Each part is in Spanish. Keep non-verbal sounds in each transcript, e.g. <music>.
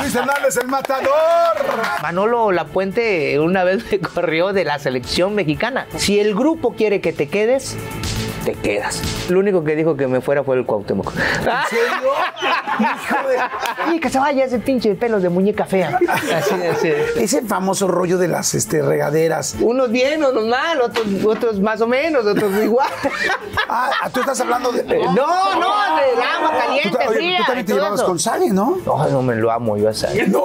Luis Hernández, el matador. Manolo Lapuente una vez <laughs> me corrió de la selección mexicana. Si el grupo quiere que te quedes, te quedas. Lo único que dijo que me fuera fue el Cuauhtémoc. ¿En serio? Hijo de... Y que se vaya ese pinche pelos de muñeca fea. Así, así. Ese famoso rollo de las este, regaderas. Unos bien, unos mal, otros, otros más o menos, otros <laughs> igual. Ah, tú estás hablando de. No, no, del agua Tú, caliente, oye, fría. tú también te llevabas eso. con Sale, ¿no? No, no me lo amo yo a Sale. ¡No!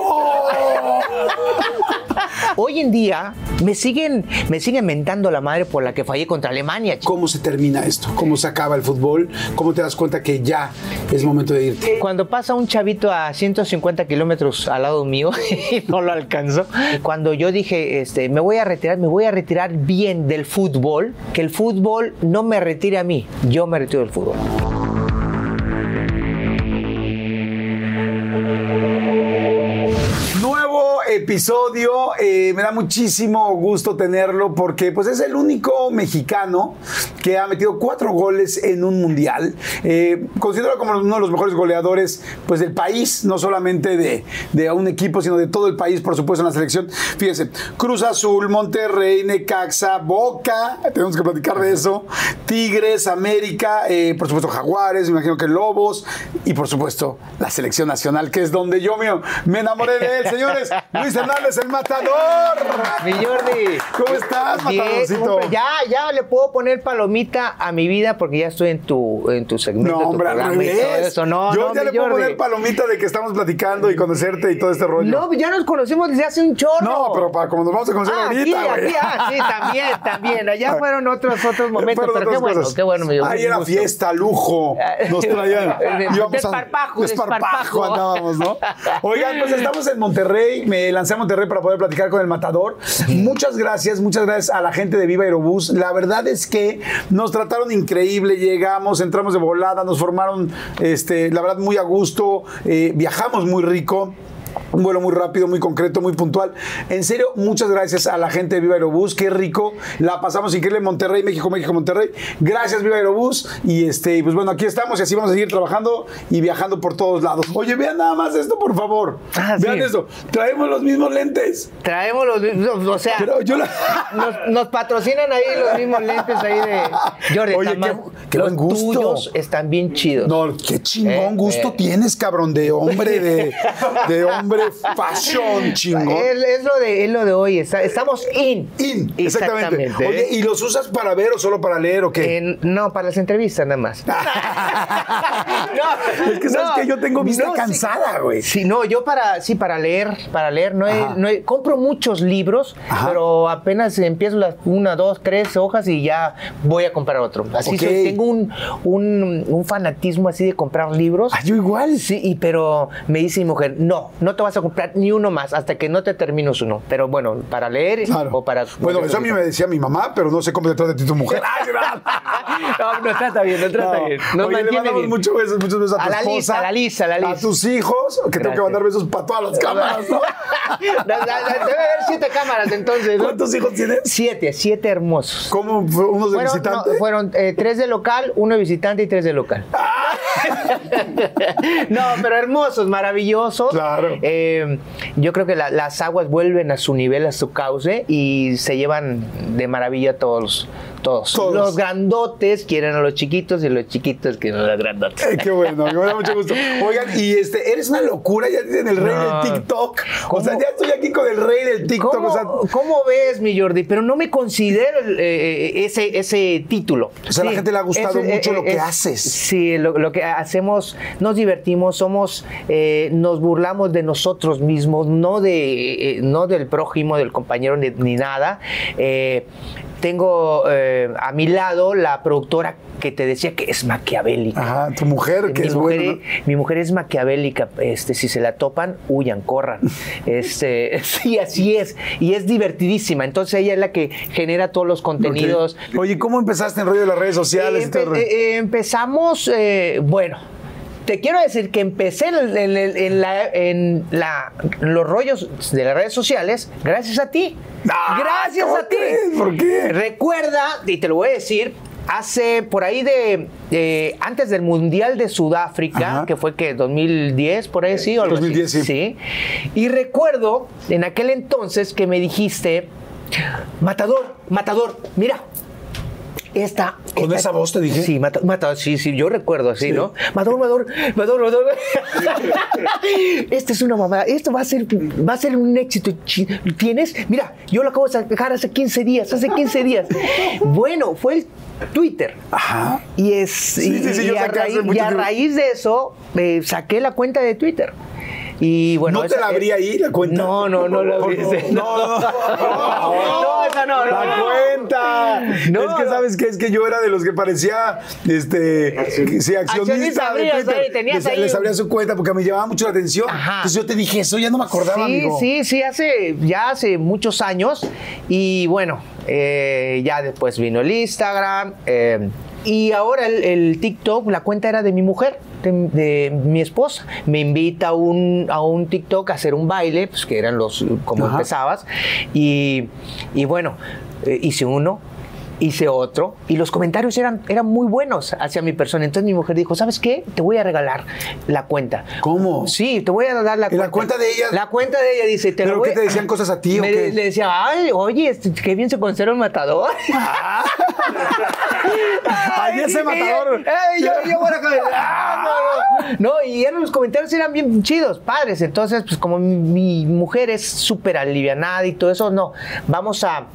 Hoy en día me siguen, me siguen mentando la madre por la que fallé contra Alemania. ¿Cómo se termina esto? ¿Cómo se acaba el fútbol? ¿Cómo te das cuenta que ya es momento de irte? Cuando pasa un chavito a 150 kilómetros al lado mío <laughs> y no lo alcanzo, cuando yo dije, este, me voy a retirar, me voy a retirar bien del fútbol, que el fútbol no me retire a mí, yo me retiro del fútbol. Episodio, eh, me da muchísimo gusto tenerlo porque pues es el único mexicano que ha metido cuatro goles en un mundial. Eh, considero como uno de los mejores goleadores pues del país, no solamente de, de un equipo, sino de todo el país, por supuesto, en la selección. Fíjense, Cruz Azul, Monterrey, Necaxa, Boca, tenemos que platicar de eso, Tigres, América, eh, por supuesto Jaguares, me imagino que Lobos y por supuesto la selección nacional, que es donde yo mío, me enamoré de él, señores. Luis <laughs> Hernández, el matador. Mi Jordi. ¿Cómo estás, matadorcito? ya, ya le puedo poner palomita a mi vida porque ya estoy en tu, en tu segmento. No, hombre, al revés. eso. No, yo no, ya mi le puedo Jordi. poner palomita de que estamos platicando y conocerte y todo este rollo. No, ya nos conocimos desde hace un chorro. No, pero para como nos vamos a conocer Ah, ahorita, aquí, aquí, ah, sí, también, también. Allá <laughs> fueron otros otros momentos, pero qué bueno, cosas. qué bueno. dio Ahí era fiesta, lujo. <laughs> Nos traían. Desparpajo, desparpajo andábamos, ¿no? <laughs> Oigan, pues estamos en Monterrey. Me lancé a Monterrey para poder platicar con el matador. Muchas gracias, muchas gracias a la gente de Viva Aerobús. La verdad es que nos trataron increíble. Llegamos, entramos de volada, nos formaron, este, la verdad, muy a gusto. eh, viajamos muy rico. Un vuelo muy rápido, muy concreto, muy puntual. En serio, muchas gracias a la gente de Viva Aerobús. Qué rico. La pasamos increíble en Monterrey, México, México, Monterrey. Gracias, Viva Aerobús. Y este, pues bueno, aquí estamos y así vamos a seguir trabajando y viajando por todos lados. Oye, vean nada más esto, por favor. Ah, vean sí. esto. Traemos los mismos lentes. Traemos los mismos, o sea, Pero yo la. <laughs> nos, nos patrocinan ahí los mismos lentes ahí de Jordi. Oye, qué- qué los buen gusto. tuyos están bien chidos. No, qué chingón Eh, gusto eh. tienes, cabrón, de hombre, de, de <laughs> hombre fashion, <laughs> chingón. Es, es lo de, es lo de hoy, está- estamos in. In, exactamente. Exactamente. Oye, ¿y los usas para ver o solo para leer o qué? No, para las entrevistas nada más. <laughs> Es que sabes que yo tengo vista cansada, güey. Sí, no, yo para, sí, para leer, para leer, no, he- no he- compro muchos libros, Ajá. pero apenas empiezo las una, dos, tres hojas y ya voy a comprar otro. Así Ok. soy, tengo un, un, un fanatismo así de comprar libros. Ah, yo igual. Sí, y, pero me dice mi mujer, no, no te vas a comprar ni uno más hasta que no te termines uno. Pero bueno, para leer Claro. o para... Bueno, eso a mí me decía mi mamá, pero no sé cómo te trata a ti tu mujer. <laughs> No, no trata bien, no trata No. bien. Nos Oye, le mandamos bien. muchos besos, muchos besos a tu A la esposa, Lisa, a la Lisa, a la Lisa. tus hijos, que tengo que Gracias. mandar besos para todas las cámaras, ¿no? <laughs> Debe haber siete cámaras entonces. ¿no? ¿Cuántos hijos tienes? Siete, siete hermosos. ¿Cómo? ¿Unos de Fueron, visitante? no, fueron eh, tres de local, uno de visitante y tres de local. <laughs> no, pero hermosos, maravillosos. Claro. Eh, yo creo que la- las aguas vuelven a su nivel, a su cauce y se llevan de maravilla todos. Todos. Todos. Los grandotes quieren a los chiquitos y los chiquitos quieren a los grandotes. Ay, qué bueno, me da mucho gusto. Oigan, y este, eres una locura, ya dicen el rey No. del TikTok. O sea, ya estoy aquí con el rey del TikTok. ¿Cómo, O sea, cómo ves, mi Jordi? Pero no me considero el, eh, ese, ese título. O sea, a la gente le ha gustado es- mucho lo que es- haces. Sí, lo, lo que hacemos, nos divertimos, somos, eh, nos burlamos de nosotros mismos, no, de, eh, no del prójimo, del compañero, ni, ni nada. Tengo eh, a mi lado la productora que te decía que es maquiavélica. ajá, tu mujer, que es mujer, buena. ¿no? mi mujer es maquiavélica, este, si se la topan, huyan, corran. <laughs> Este, sí, así es. Y es divertidísima. Entonces ella es la que genera todos los contenidos. Ok. Oye, ¿cómo empezaste en rollo de las redes sociales? y todo eh, empezamos, eh, bueno. Te quiero decir que empecé en, en- en- en la- en la- los rollos de las redes sociales gracias a ti. Ah, gracias ¿cómo a ti. ¿Por qué? Recuerda, y te lo voy a decir, hace por ahí de eh, antes del Mundial de Sudáfrica, Ajá. que fue que 2010, por ahí sí, o algo así. 2010, sí. sí. Y recuerdo en aquel entonces que me dijiste, Matador, Matador, mira. Esta, ¿Con esta- esa voz te dije? Sí, mata- sí, sí, yo recuerdo así, Sí. ¿no? Matador, Matador, Matador, Matador. <laughs> Esta es una mamada, esto va a ser, va a ser un éxito. ¿Tienes? Mira, yo lo acabo de sacar hace 15 días, hace 15 días. Bueno, fue el Twitter. Ajá. Y es Sí, y, sí, sí, y yo a, raíz, y a raíz de eso eh, saqué la cuenta de Twitter. Y bueno, ¿No te esa- la abrí ahí, la cuenta? No, no, no la abrí. No, no, no. No, esa no, no, La no. cuenta. No, es que sabes que es que yo era de los que parecía este sí, accionista de Twitter. ahí, tenías les, ahí les un- abría su cuenta porque me llamaba mucho la atención. Ajá. Entonces yo te dije eso, ya no me acordaba, sí, amigo. sí, sí, hace, ya hace muchos años. Y bueno, eh, ya después vino el Instagram. eh, y ahora el, el TikTok, la cuenta era de mi mujer, de, de mi esposa. Me invita a un, a un TikTok a hacer un baile, pues que eran los, como Ajá. empezabas. Y, y bueno, eh, hice uno. Hice otro y los comentarios eran, eran muy buenos hacia mi persona. Entonces mi mujer dijo, ¿sabes qué? Te voy a regalar la cuenta. ¿Cómo? Sí, te voy a dar la ¿Y la cuenta de ella? La cuenta de ella dice, te ¿Pero voy qué te decían cosas a ti o Me- qué? Le decía, ay, oye, este, qué bien se conserva el matador. <laughs> Ay, ese y- matador. Ay, yo, yo acá, ah, no, no. No, y eran, los comentarios eran bien chidos, padres. Entonces, pues como mi, mi mujer es súper alivianada y todo eso, no, vamos a,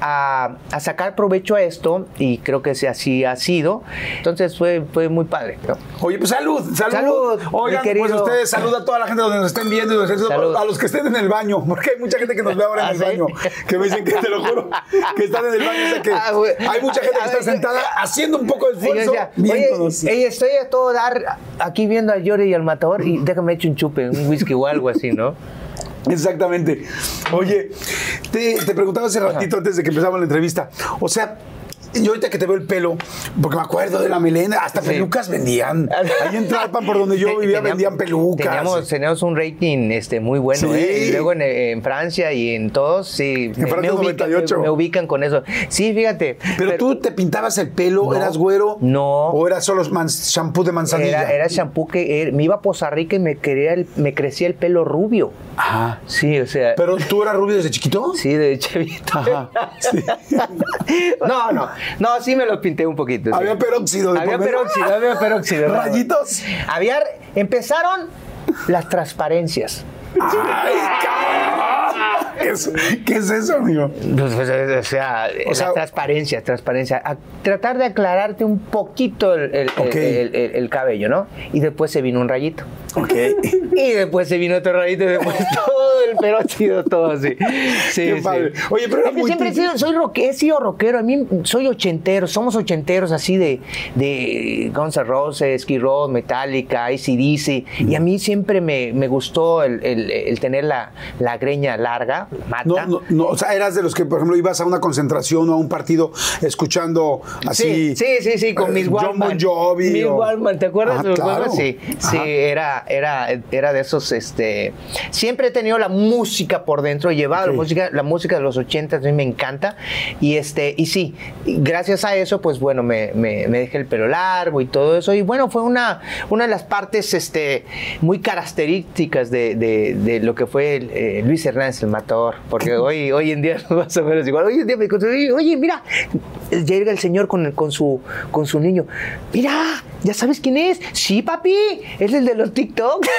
a, a sacar provecho a esto y creo que sí, así ha sido. Entonces fue, fue muy padre. ¿no? Oye, pues salud, salud. Salud, Oigan, pues ustedes, salud a toda la gente donde nos estén viendo y nos estén- Salud. a los que estén en el baño, porque hay mucha gente que nos ve ahora en ¿Ah, el sí? baño, que me dicen que te lo juro, que están en el baño, o sea que Ah, hay mucha gente que está sentada haciendo un poco de esfuerzo. Oye, estoy a todo dar aquí viendo a Yori y al matador y déjame echar un chupe, un whisky o algo así, ¿no? Exactamente. Oye, te, te preguntaba hace ratito antes de que empezamos la entrevista. O sea, yo ahorita que te veo el pelo, porque me acuerdo de la melena, hasta Sí. pelucas vendían. Ahí en Tlalpan, por donde yo <laughs> vivía, teníamos- vendían pelucas. Teníamos, teníamos un rating este, muy bueno, Sí. ¿eh? Y luego en, en Francia y en todos, sí. En Francia me, ubican, 98. me ubican con eso. Sí, fíjate. Pero, tú te pintabas el pelo, No. eras güero. No. O era solo man- shampoo de manzanilla. Era, era shampoo que er- me iba a Poza Rica y me, quería el- me crecía el pelo rubio. Ajá. Sí, o sea. Pero tú eras rubio desde chiquito. Sí, de chavito. Ajá. Sí. <laughs> No, no, no, sí me lo pinté un poquito. sí. Había peróxido de Había peróxido, había peróxido. Rayitos. Había, empezaron las transparencias. Ay, cabrón. ¿Qué es, qué es eso, amigo? Pues, pues, o sea, la sea- transparencia, transparencia. A tratar de aclararte un poquito el, el- Ok. el- el- el cabello, ¿no? Y después se vino un rayito. Ok. <laughs> Y después se vino otro rayito y después <laughs> todo el peróxido, todo así. Sí, Qué sí. padre. Oye, pero Es que siempre he sido, soy roque- he sido rockero. A mí soy ochentero, somos ochenteros así de, de Guns N' Roses, Skid Row, Metallica, ACDC. Y a mí siempre me, me gustó el tener la, la greña larga, mata. No, no, no, o sea, eras de los que, por ejemplo, ibas a una concentración o a un partido escuchando así. Sí, sí, sí, sí, con eh, mis John Walkman. Bon Jovi. Mis o- Walkman, ¿te acuerdas Ah, de los claro. Walkman? Sí, sí, era, era, era de esos, este, siempre he tenido la música por dentro, he llevado la música, la música de los 80 a mí me encanta, y este, y sí, gracias a eso, pues bueno, me, me, me dejé el pelo largo y todo eso, y bueno, fue una, una de las partes, este, muy características de, de- de lo que fue eh, Luis Hernández, el matador, porque hoy, hoy en día <laughs> más o menos igual, hoy en día me encontré, oye, mira, llega el señor con, con, su, con su niño, mira, ¿ya sabes quién es? Sí, papi, es el de los TikTok. <laughs>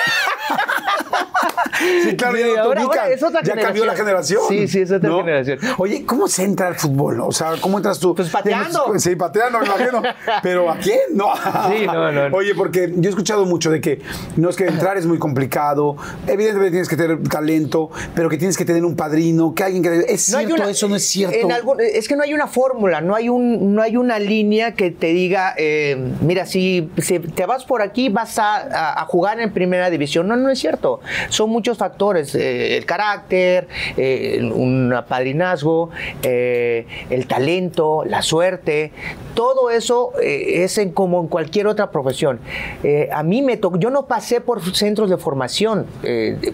Sí, claro, ya ahora- ahora es otra ya cambió la generación. Sí, sí, es otra ¿no? generación. Oye, ¿cómo se entra al fútbol? O sea, ¿cómo entras tú? Pues pateando. <laughs> Sí, pateando, me imagino. Pero ¿a quién? No. Sí, no, no, no. Oye, porque yo he escuchado mucho de que no es que entrar es muy complicado. Evidentemente tienes que tener talento, pero que tienes que tener un padrino, que alguien que. ¿Es No hay cierto una- eso? ¿No es cierto? en algún- es que no hay una fórmula, no hay, un, no hay una línea que te diga, eh, mira, si, si te vas por aquí vas a, a- a jugar en primera división. No, no es cierto. Son muchos factores. eh, el carácter, eh, un padrinazgo, el talento, la suerte. Todo eso es en, como en cualquier otra profesión. A mí me tocó, yo no pasé por centros de formación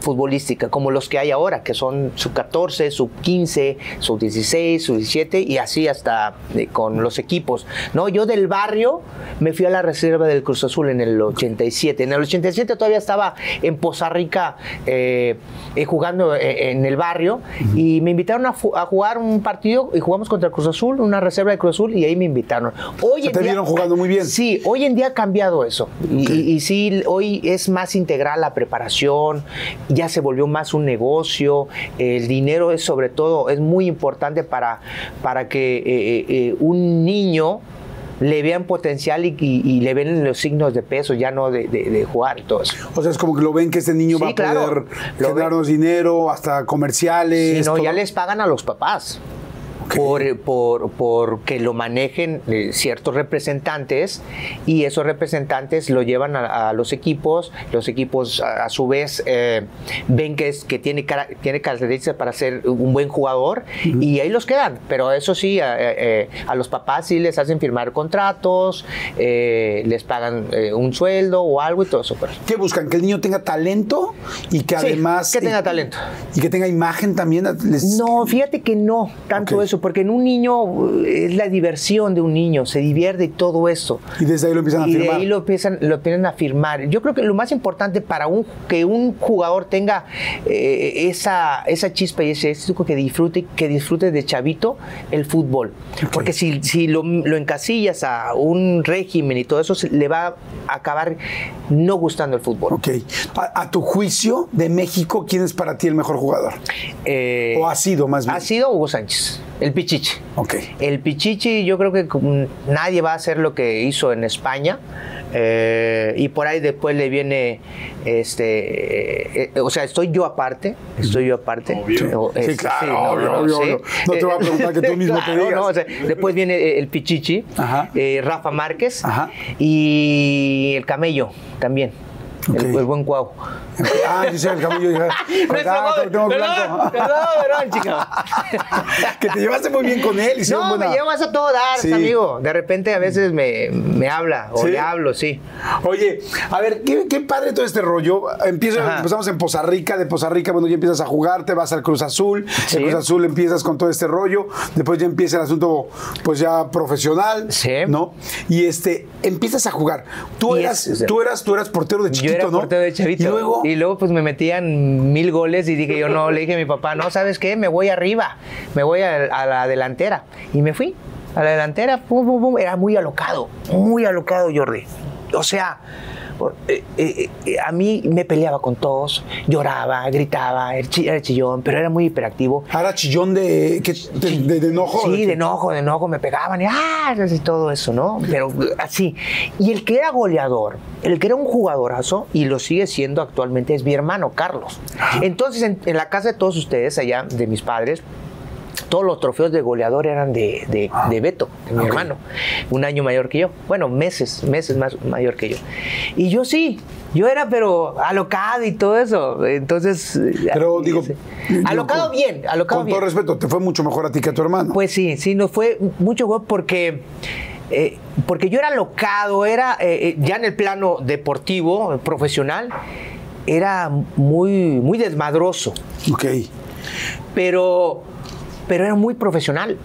futbolística como los que hay ahora, que son sub 14, sub 15, sub 16, sub 17 y así hasta con los equipos. No, yo del barrio me fui a la reserva del Cruz Azul en el 87. En el 87 todavía estaba en Poza Rica eh, eh, jugando eh, en el barrio y me invitaron a, jugar un partido y jugamos contra el Cruz Azul, una reserva de Cruz Azul y ahí me invitaron. Hoy te vieron jugando muy bien. Sí, hoy en día ha cambiado eso. Y, sí, hoy es más integral la preparación, ya se volvió más un negocio, el dinero es sobre todo, es muy importante para, para que un niño le vean potencial y, le ven los signos de peso, ya no de, jugar y todo eso. O sea, es como que lo ven que este niño va a poder generarnos dinero, hasta comerciales. Sí, no, ya les pagan a los papás por, por, por, que lo manejen eh, ciertos representantes y esos representantes lo llevan a, los equipos, los equipos a, su vez eh, ven que, es, que tiene, tiene características para ser un buen jugador y ahí los quedan, pero eso sí, eh, a, los papás sí les hacen firmar contratos, les pagan un sueldo o algo y todo eso. Pues. ¿Qué buscan? ¿Que el niño tenga talento y que además... que tenga talento. Y que tenga imagen también. No, fíjate que no, tanto eso porque en un niño eh, es la diversión de un niño, se divierte y todo eso. Y desde ahí lo empiezan a firmar. Y de ahí lo empiezan, lo empiezan a firmar. Yo creo que lo más importante para un, que un jugador tenga eh, esa, esa chispa y ese éxito que disfrute, que disfrute de chavito el fútbol. Porque si, si lo, lo, encasillas a un régimen y todo eso, le va a acabar no gustando el fútbol. Ok. A, tu juicio, de México, ¿quién es para ti el mejor jugador? Eh, ¿O ha sido más bien? Ha sido Hugo Sánchez. El Pichichi. Ok. El Pichichi, yo creo que nadie va a hacer lo que hizo en España. Eh, y por ahí después le viene, este, eh, o sea, estoy yo aparte, estoy yo aparte. Obvio. sí, claro, obvio, obvio, no, te voy a preguntar que tú mismo <laughs> te digas. después viene el Pichichi, eh, Rafa Márquez y el Camello también. El, buen cuau. Ah, dice el camello. Dije, <laughs> perdón, perdón, perdón, chica. <laughs> que te llevaste muy bien con él. No, me llevo más a todo dar, amigo. De repente a veces me, me habla o le hablo, sí. Oye, a ver, qué, qué padre todo este rollo. Empieza, empezamos en Poza Rica, de Poza Rica, bueno, ya empiezas a jugar, te vas al Cruz Azul. En Cruz Azul empiezas con todo este rollo. Después ya empieza el asunto, pues ya profesional. Sí. ¿No? Y este, empiezas a jugar. Tú, eras, tú, eras, tú eras portero de chiquito, Yo era ¿no? portero de chavito. Y luego y luego pues me metían mil goles y dije yo no, le dije a mi papá, no, ¿sabes qué? Me voy arriba, me voy a, la delantera. Y me fui a la delantera, pum, pum, pum. era muy alocado, muy alocado Jordi. O sea, eh, eh, eh, a mí me peleaba con todos, lloraba, gritaba, era chillón, pero era muy hiperactivo. ¿Era chillón de, de, enojo? Sí, de, enojo, de enojo, me pegaban y, ¡ah! y todo eso, ¿no? Pero así. Y el que era goleador, el que era un jugadorazo, y lo sigue siendo actualmente, es mi hermano Carlos. Entonces, en, en la casa de todos ustedes, allá, de mis padres, todos los trofeos de goleador eran de, de, ah. Beto, de mi hermano, un año mayor que yo. Bueno, meses, meses más mayor que yo. Y yo sí, yo era pero alocado y todo eso. Entonces. Pero digo. alocado bien, alocado bien. Con todo respeto, ¿te fue mucho mejor a ti que a tu hermano? Pues sí, sí, nos fue mucho mejor porque. Eh, porque yo era alocado, era eh, eh, ya en el plano deportivo, profesional, era muy, muy desmadroso. Ok. Pero pero era muy profesional.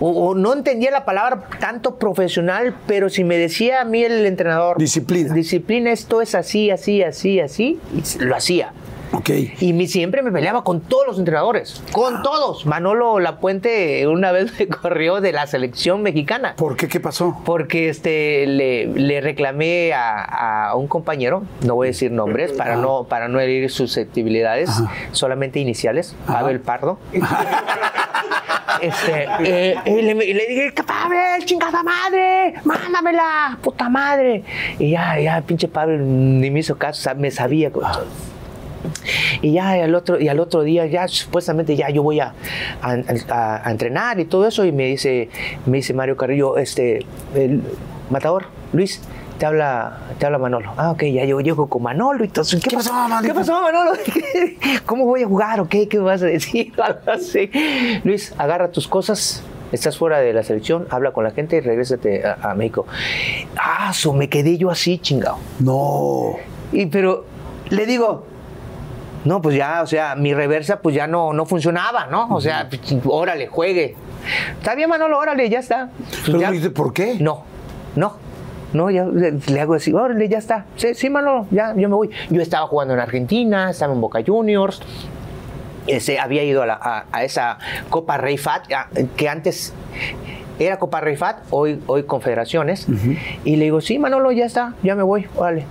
O, no entendía la palabra tanto profesional, pero si me decía a mí el entrenador... Disciplina. Disciplina, esto es así, así, así, así, y lo hacía. Okay. Y siempre me peleaba con todos los entrenadores, con ah. todos. Manolo Lapuente una vez <laughs> me corrió de la selección mexicana. ¿Por qué? ¿Qué pasó? Porque este, le, reclamé a, un compañero, no voy a decir nombres para no, para no herir susceptibilidades, solamente iniciales, Pavel Pardo. <laughs> este, eh, y, le, dije, Pavel, chingada madre, mándamela, puta madre. Y ya, ya, pinche Pavel ni me hizo caso, me sabía. Y ya al otro, y al otro día, ya supuestamente ya yo voy a, a, entrenar y todo eso. Y me dice, me dice Mario Carrillo, este, el matador, Luis, te habla, te habla Manolo. Ah, ok, ya yo llego con Manolo y todo. ¿Qué, pasó, Manolo? ¿Qué pasó, Manolo? <laughs> ¿Cómo voy a jugar o qué? ¿Qué vas a decir? <laughs> Luis, agarra tus cosas, estás fuera de la selección, habla con la gente y regrésate a, México. Ah, so me quedé yo así, chingado. No. Y pero le digo, No, pues ya, o sea, mi reversa pues ya no, no funcionaba, ¿no? O sea, pues, órale, juegue. Está bien, Manolo, órale, ya está. Pero Ya- no dices, ¿por qué? No, no. No, ya le, le hago así, órale, ya está. Sí, sí, Manolo, ya, yo me voy. Yo estaba jugando en Argentina, estaba en Boca Juniors. Ese, había ido a, la- a- a esa Copa Rey Fat, a- que antes era Copa Rey Fat, hoy, hoy Confederaciones. Y le digo, sí, Manolo, ya está, ya me voy, órale.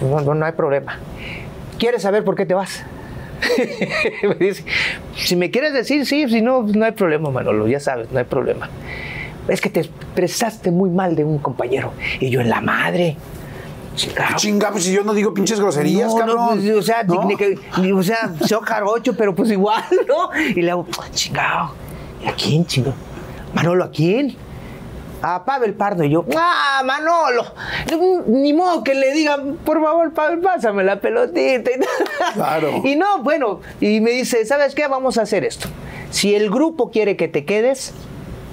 No, no hay problema. ¿Quieres saber por qué te vas? <laughs> me dice, si me quieres decir, sí, si no, no hay problema, Manolo, ya sabes, no hay problema. Es que te expresaste muy mal de un compañero. Y yo en la madre. Chingado. Chinga, pues si yo no digo pinches groserías, No, no, cabrón. pues, o sea, o sea, soy jarocho, pero pues igual, ¿no? Y le hago, chingado. ¿Y a quién, chingado? Manolo, ¿a quién? A Pavel Pardo. Y yo, ¡ah, Manolo! Ni modo que le digan, por favor, Pavel, pásame la pelotita. Y, <laughs> Claro. y no, bueno, y me dice, ¿sabes qué? Vamos a hacer esto. Si el grupo quiere que te quedes,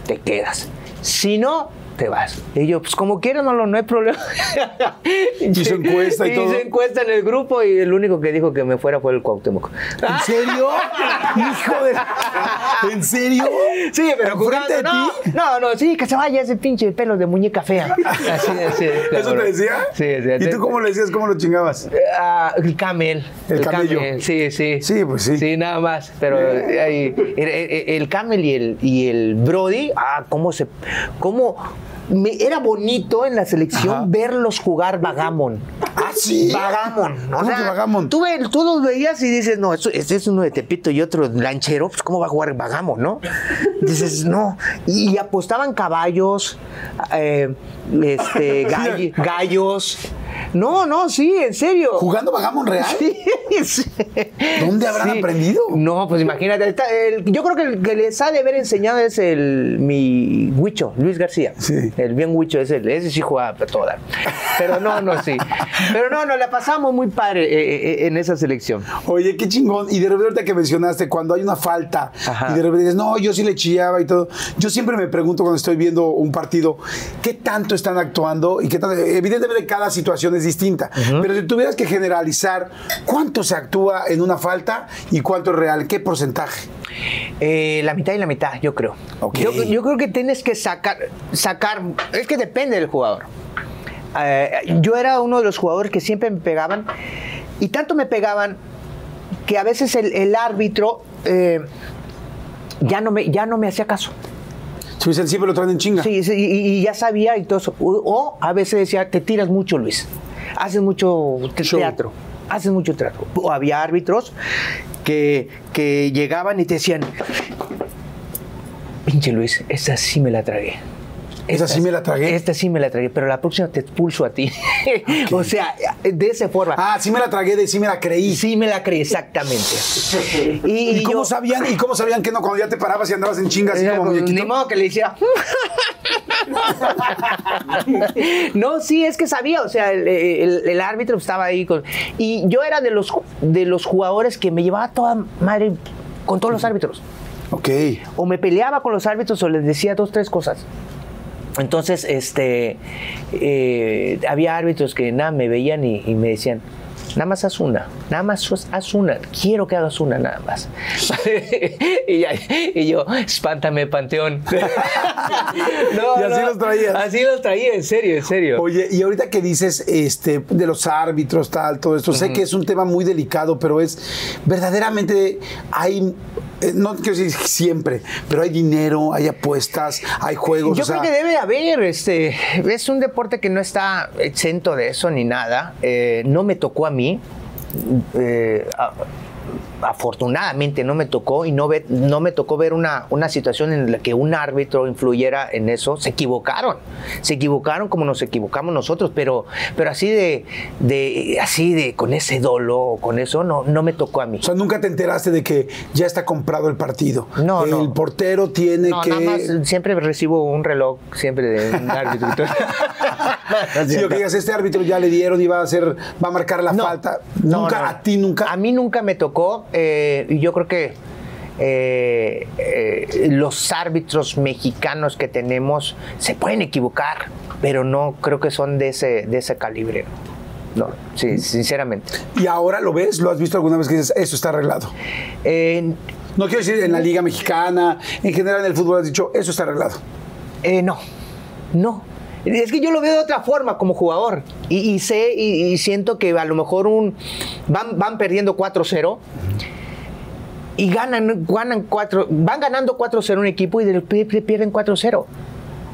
te quedas. Si no, te vas. Y yo, pues como quieras, Manolo, no hay problema. <laughs> Hizo encuesta y todo. Hizo encuesta en el grupo y el único que dijo que me fuera fue el Cuauhtémoc. ¿En serio? Hijo de... ¿En serio? Sí, pero ¿Enfrente de jugando, ti? no, no, no, sí, que se vaya ese pinche pelo de muñeca fea. Así, así, <laughs> ¿Eso te decía? Sí, sí. ¿Y tú cómo le decías, cómo lo chingabas? Ah, el camel. El camello. Sí, sí. Sí, pues sí. Sí, nada más. Pero ahí, el, el- el camel y el, y el Brody, ah, cómo se. cómo. Me- era bonito en la selección Ajá. verlos jugar Vagamon. Ah, sí. Vagamon. O ¿Cómo sea, que Vagamon? Tú, los veías y dices, no, este es uno de Tepito y otro lanchero, pues ¿cómo va a jugar Vagamon, no? Dices, no. Y, y apostaban caballos, eh, este, <laughs> gall- gallos. No, no, sí, en serio. ¿Jugando Vagamon Real? Sí, <laughs> sí. ¿Dónde habrán Sí. aprendido? No, pues imagínate. está el- yo creo que el que les ha de haber enseñado es el mi Huicho, Luis García. Sí. El bien Huicho, ese, ese sí jugaba toda. Pero no, no, sí. Pero no, nos la pasamos muy padre eh, eh, en esa selección. Oye, qué chingón. Y de repente que mencionaste, cuando hay una falta Ajá. y de repente dices, no, yo sí le chillaba y todo. Yo siempre me pregunto cuando estoy viendo un partido, ¿qué tanto están actuando? Y qué tanto- evidentemente cada situación es distinta. Pero si tuvieras que generalizar, ¿cuánto se actúa en una falta y cuánto es real? ¿Qué porcentaje? Eh, la mitad y la mitad, yo creo. Yo, yo creo que tienes que sacar, sacar, es que depende del jugador. Eh, yo era uno de los jugadores que siempre me pegaban y tanto me pegaban que a veces el, el árbitro eh, ya, no me, ya no me hacía caso. Dicen, siempre lo traen en chinga. Sí, sí, y, y ya sabía y todo eso. O, o a veces decía, te tiras mucho, Luis. Haces mucho te- Show. teatro. Haces mucho teatro. O había árbitros que, que llegaban y te decían, pinche Luis, esta sí me la tragué. ¿Esa sí me la tragué? Esta sí me la tragué, pero la próxima te expulso a ti. <laughs> o sea, de esa forma. Ah, sí me la tragué, de sí me la creí. Sí me la creí, exactamente. <laughs> Y, ¿Y, cómo yo- sabían? ¿Y cómo sabían que no cuando ya te parabas y andabas en chinga así Era como como, Ni muñequito? modo que le hiciera. <laughs> no, sí, es que sabía, o sea, el, el- el árbitro estaba ahí con. Y yo era de los, de los jugadores que me llevaba toda madre con todos los árbitros. Ok. O me peleaba con los árbitros o les decía dos, tres cosas. Entonces, este, eh, había árbitros que nada me veían y, y me decían, nada más haz una, nada más haz- una, quiero que hagas una nada más. <laughs> y, yo, espántame, Panteón. <laughs> No, Y así los traías. Así los traía, en serio, en serio. Oye, y ahorita que dices este, de los árbitros, tal, todo esto, sé que es un tema muy delicado, pero es verdaderamente hay, eh, no quiero decir siempre, pero hay dinero, hay apuestas, hay juegos. Yo o sea, creo que debe de haber, este, es un deporte que no está exento de eso ni nada. Eh, no me tocó a mí. eh, a- afortunadamente no me tocó y no, ve- no me tocó ver una, una situación en la que un árbitro influyera en eso. Se equivocaron, se equivocaron como nos equivocamos nosotros, pero, pero así de, de, así de, con ese dolo o con eso, no, no me tocó a mí. O sea, nunca te enteraste de que ya está comprado el partido. No, el no. portero tiene No, que. nada más siempre recibo un reloj, siempre de un <laughs> árbitro. y todo. <laughs> No es Sí, o cierto. que digas, este árbitro ya le dieron y va a hacer, va a marcar la No, falta. nunca, a ti nunca. A mí nunca me tocó. Eh, y yo creo que eh, eh, los árbitros mexicanos que tenemos se pueden equivocar, pero no creo que son de ese, de ese calibre. no, sí, sinceramente. ¿Y ahora lo ves? ¿Lo has visto alguna vez que dices, eso está arreglado? Eh, No quiero decir en la Liga Mexicana, en general en el fútbol has dicho, eso está arreglado. Eh, no, no. Es que yo lo veo de otra forma como jugador. Y, y sé y, y siento que a lo mejor un van, van perdiendo 4-0 y ganan, ganan 4, van ganando 4-0 un equipo y de pierden 4-0.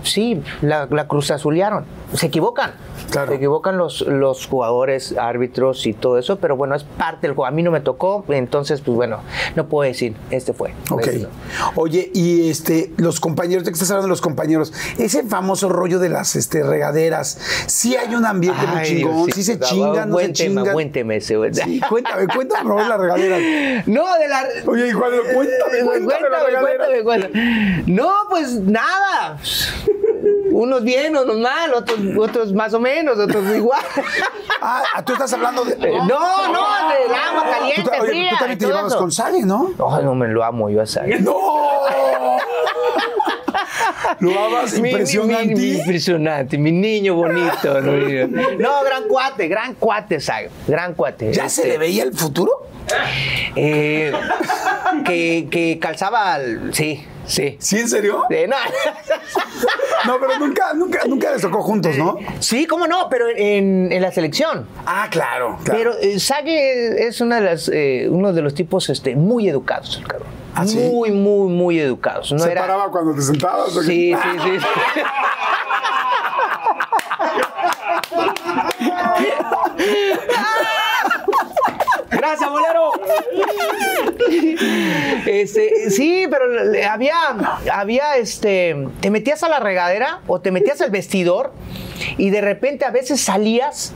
Sí, la, la cruz azulearon. Se equivocan. Claro. Se equivocan los, los jugadores, árbitros y todo eso, pero bueno, es parte del juego. A mí no me tocó, entonces, pues bueno, no puedo decir, este fue. Ok. Este. Oye, y este, los compañeros, de que estás hablando de los compañeros, ese famoso rollo de las este, regaderas, sí hay un ambiente muy chingón, sí se chingan, no se tema, chingan. buen tema ese, güey. Sí, cuéntame, cuéntame, por las regaderas. <laughs> No, de la. Oye, Juan, cuéntame, cuéntame, la cuéntame, cuéntame. No, pues nada. Unos bien, unos mal, otros, otros más o menos, otros <laughs> igual. Ah, tú estás hablando de... No, no, del agua Tú, caliente, ta- oye, fría. tú también te llevabas eso. con Sage, ¿no? No, no me lo amo yo a Sage. <laughs> ¡No! Lo amas Mi- mi- impresionante. mi- impresionante, mi niño bonito. No, No, gran cuate, gran cuate, Sage. Gran cuate. ¿Ya se Este, le veía el futuro? eh, que, que calzaba, al- sí, sí. ¿Sí, en serio? No. No, pero nunca, nunca, nunca les tocó juntos, ¿no? Sí, cómo no, pero en, en la selección. Ah, claro, claro. Pero eh, Sage es una de las, eh, uno de los tipos este, muy educados, el cabrón. ¿Ah, sí? Muy, muy, muy educados. No ¿Se era... paraba cuando te sentabas? o qué? Sí, sí, sí. <laughs> <laughs> Gracias, bolero. Este, sí, pero había, había, este, te metías a la regadera o te metías al vestidor y de repente a veces salías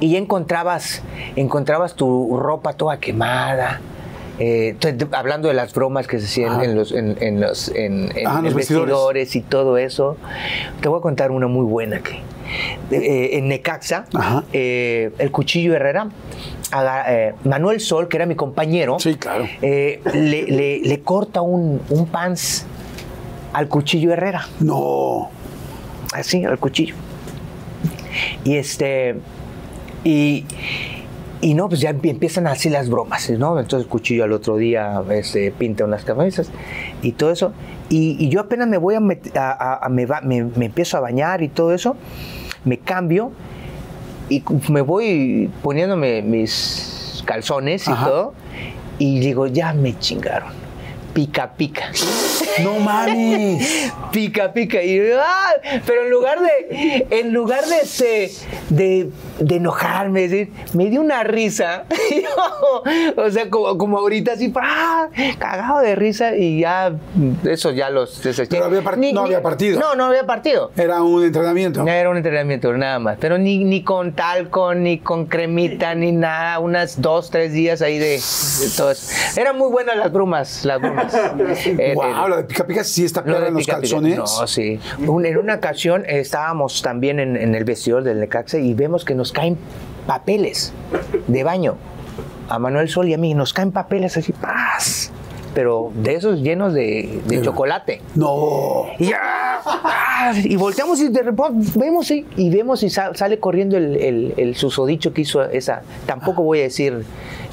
y ya encontrabas, encontrabas tu ropa toda quemada. eh, hablando de las bromas que se hacían en los, en, en los, en, en- Ajá, en los vestidores. vestidores y todo eso. Te voy a contar una muy buena que eh, en Necaxa, eh, el cuchillo Herrera, eh, Manuel Sol, que era mi compañero, Sí, claro. le, le- le corta un, un pants al cuchillo Herrera No. así al cuchillo. Y este y y no, pues ya empie- empiezan así las bromas, ¿no? Entonces el cuchillo al otro día este, pinta unas camisas y todo eso. Y, y yo apenas me voy a, met- a- a- a- me, va- me- me empiezo a bañar y todo eso, me cambio y me voy poniéndome mis calzones y Ajá. todo. Y digo, ya me chingaron. Pica, pica. No mames. <laughs> pica, pica. Y, ¡ah! Pero en lugar de, en lugar de, este, de, de enojarme, decir, me dio una risa. <laughs> o sea, como, como ahorita así, ¡ah! cagado de risa y ya, eso ya los deseché. Pero había part- no había partido. No, no había partido. Era un entrenamiento. Era un entrenamiento, nada más. Pero ni, ni con talco, ni con cremita, ni nada. Unas dos, tres días ahí de, de todo eso. Eran muy buenas las brumas, las brumas. Wow, <laughs> lo de pica pica sí está de en los pica, pica. calzones. No, sí. Un- en una ocasión eh, estábamos también en, en el vestidor del Necaxa y vemos que nos caen papeles de baño. A Manuel Sol y a mí nos caen papeles así, paz. Pero de esos llenos de, de chocolate. No. Y, ya, ah, y volteamos y de repente vemos y, y vemos y sa- sale corriendo el, el- el susodicho que hizo esa. Tampoco voy a decir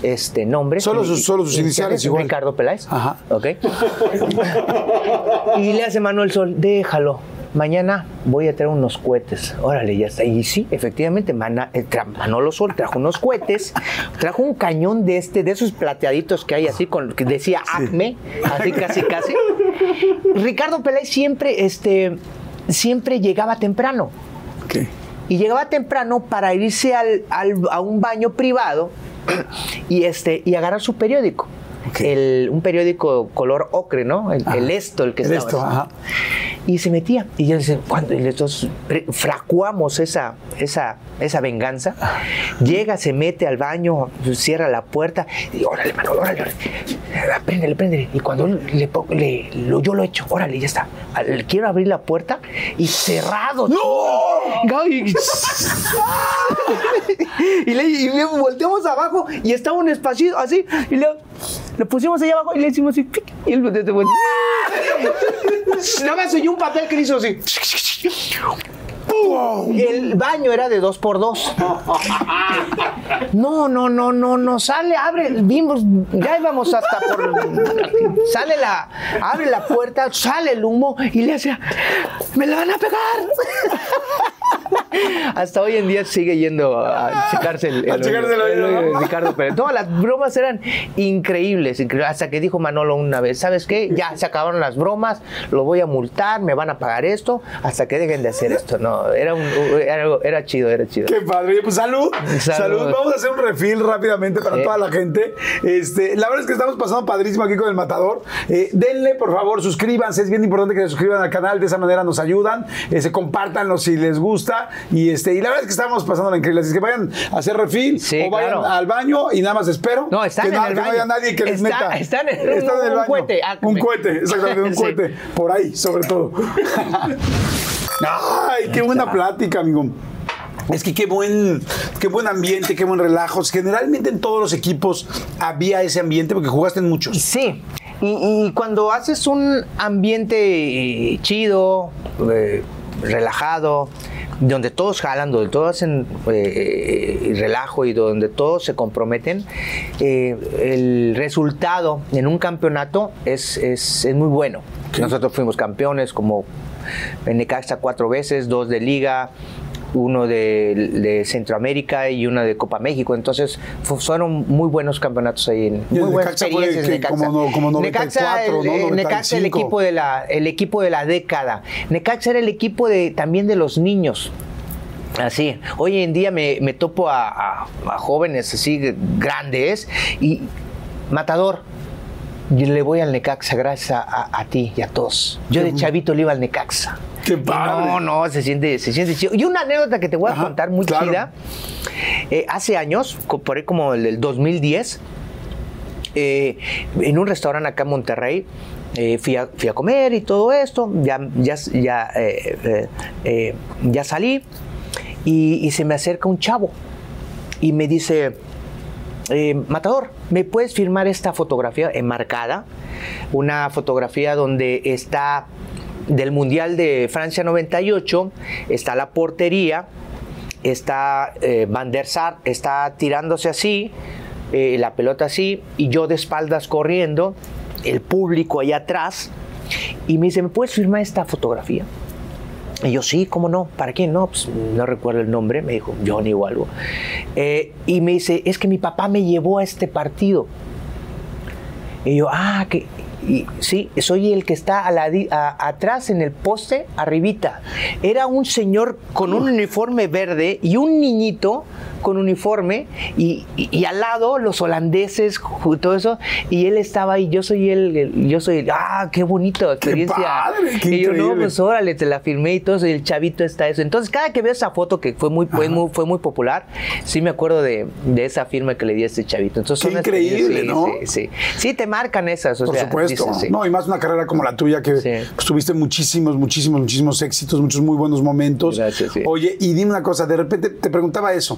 este nombre. Solo sus- solo sus iniciales igual. Ricardo Peláez. Ajá. Ok. <laughs> y le hace Manuel Sol, déjalo. Mañana voy a traer unos cohetes. Órale, ya está. Y sí, efectivamente, Mana- eh, Manolo Sol trajo unos cohetes, trajo un cañón de este, de esos plateaditos que hay así con que decía Acme, así casi casi. Ricardo Peláez siempre, este, siempre llegaba temprano. Y llegaba temprano para irse al- al- a un baño privado y, este, y agarrar su periódico. Ok. El- un periódico color ocre, ¿no? El, el esto, el que El estaba. esto, ajá. Y se metía. Y yo decía, cuando entonces fracuamos esa, esa, esa venganza, llega, se mete al baño, cierra la puerta y órale, mano, órale, órale. Préndele, préndele. Y cuando le, le- lo- yo lo echo, órale, ya está. Al- Quiero abrir la puerta y cerrado. ¡No! Y, <laughs> y le y le volteamos abajo y estaba un espacio así. Y le, lo pusimos allá abajo y le hicimos así. Y él Nada más oyó un papel que le hizo así. El baño era de dos por dos. No, no, no, no, no, sale, abre, vimos, ya íbamos hasta por. Sale la, abre la puerta, sale el humo y le hacía, ¡me la van a pegar! Hasta hoy en día sigue yendo a checarse el, A checarse el oído. Ricardo Pérez. Todas las bromas eran increíbles, increíbles, hasta que dijo Manolo una vez, ¿sabes qué? Ya se acabaron las bromas, lo voy a multar, me van a pagar esto, hasta que dejen de hacer esto. No, era, un, era, era chido, era chido. Qué padre. Pues salud. salud. Salud. Vamos a hacer un refill rápidamente para Sí. toda la gente. Este, la verdad es que estamos pasando padrísimo aquí con el matador. Eh, denle, por favor, suscríbanse. Es bien importante que se suscriban al canal. De esa manera nos ayudan. Eh, se compártanlo si les gusta. Y este, y la verdad es que estamos pasando la increíble. Así que vayan a hacer refill Sí, o vayan claro. al baño y nada más espero. No, están que en no, el que no baño. haya nadie que les Está- meta. están en Están un- el un baño. cohete. Ah, Un me- cohete, exactamente, un <laughs> Sí. cohete. Por ahí, sobre todo. <laughs> Ay, qué buena plática, amigo. Es que qué buen, qué buen ambiente, qué buen relajo. Generalmente en todos los equipos había ese ambiente porque jugaste en muchos. Sí. Y, y cuando haces un ambiente eh, chido, eh, relajado, donde todos jalan, donde todos hacen eh, relajo y donde todos se comprometen, eh, el resultado en un campeonato es, es- es muy bueno. Nosotros fuimos campeones como en Necaxa cuatro veces, dos de liga, uno de, de Centroamérica y uno de Copa México. Entonces fu- fueron muy buenos campeonatos ahí. En, el muy buenas Necaxa experiencias. Necaxa. como no- como Necaxa, 94, el, ¿no? eh, Necaxa, el 95. equipo de la, el equipo de la década. Necaxa era el equipo de también de los niños. Así, hoy en día me, me topo a, a- a jóvenes así grandes y matador. Yo le voy al Necaxa gracias a, ti y a todos. Yo de chavito le iba al Necaxa. ¡Qué padre! No, no, se siente, se siente chido. Y una anécdota que te voy a Ajá, contar muy claro. chida. Eh, hace años, por ahí como el, el 2010, eh, en un restaurante acá en Monterrey, eh, fui, a, fui a comer y todo esto, ya, ya, ya, ya salí y, y se me acerca un chavo y me dice, eh, Matador, ¿me puedes firmar esta fotografía enmarcada? Una fotografía donde está del Mundial de Francia 98, está la portería, está eh, Van der Sar, está tirándose así, eh, la pelota así, y yo de espaldas corriendo, el público allá atrás, y me dice, ¿me puedes firmar esta fotografía? Y yo, sí, ¿cómo no? ¿Para quién? No, pues no recuerdo el nombre, me dijo Johnny o algo. Eh, y me dice, es que mi papá me llevó a este partido. Y yo, ah, que y, sí, soy el que está a la di- a- atrás en el poste, arribita. Era un señor con un uniforme verde y un niñito con uniforme y, y- y al lado los holandeses, todo eso, y él estaba ahí, yo soy él, el- yo soy, él. ah, qué bonito experiencia. padre, qué y yo, no, pues órale, te la firmé y todo eso, y el chavito está eso. Entonces, cada que veo esa foto que fue muy, fue muy, fue muy popular, sí me acuerdo de, de esa firma que le di a este chavito. Entonces, Qué increíble, sí, ¿no? Sí, sí. Sí, te marcan esas, o Por sea, supuesto. dices, sí. No, y más una carrera como la tuya que pues, tuviste muchísimos, muchísimos, muchísimos éxitos, muchos muy buenos momentos. Gracias. Oye, y dime una cosa, de repente te preguntaba eso.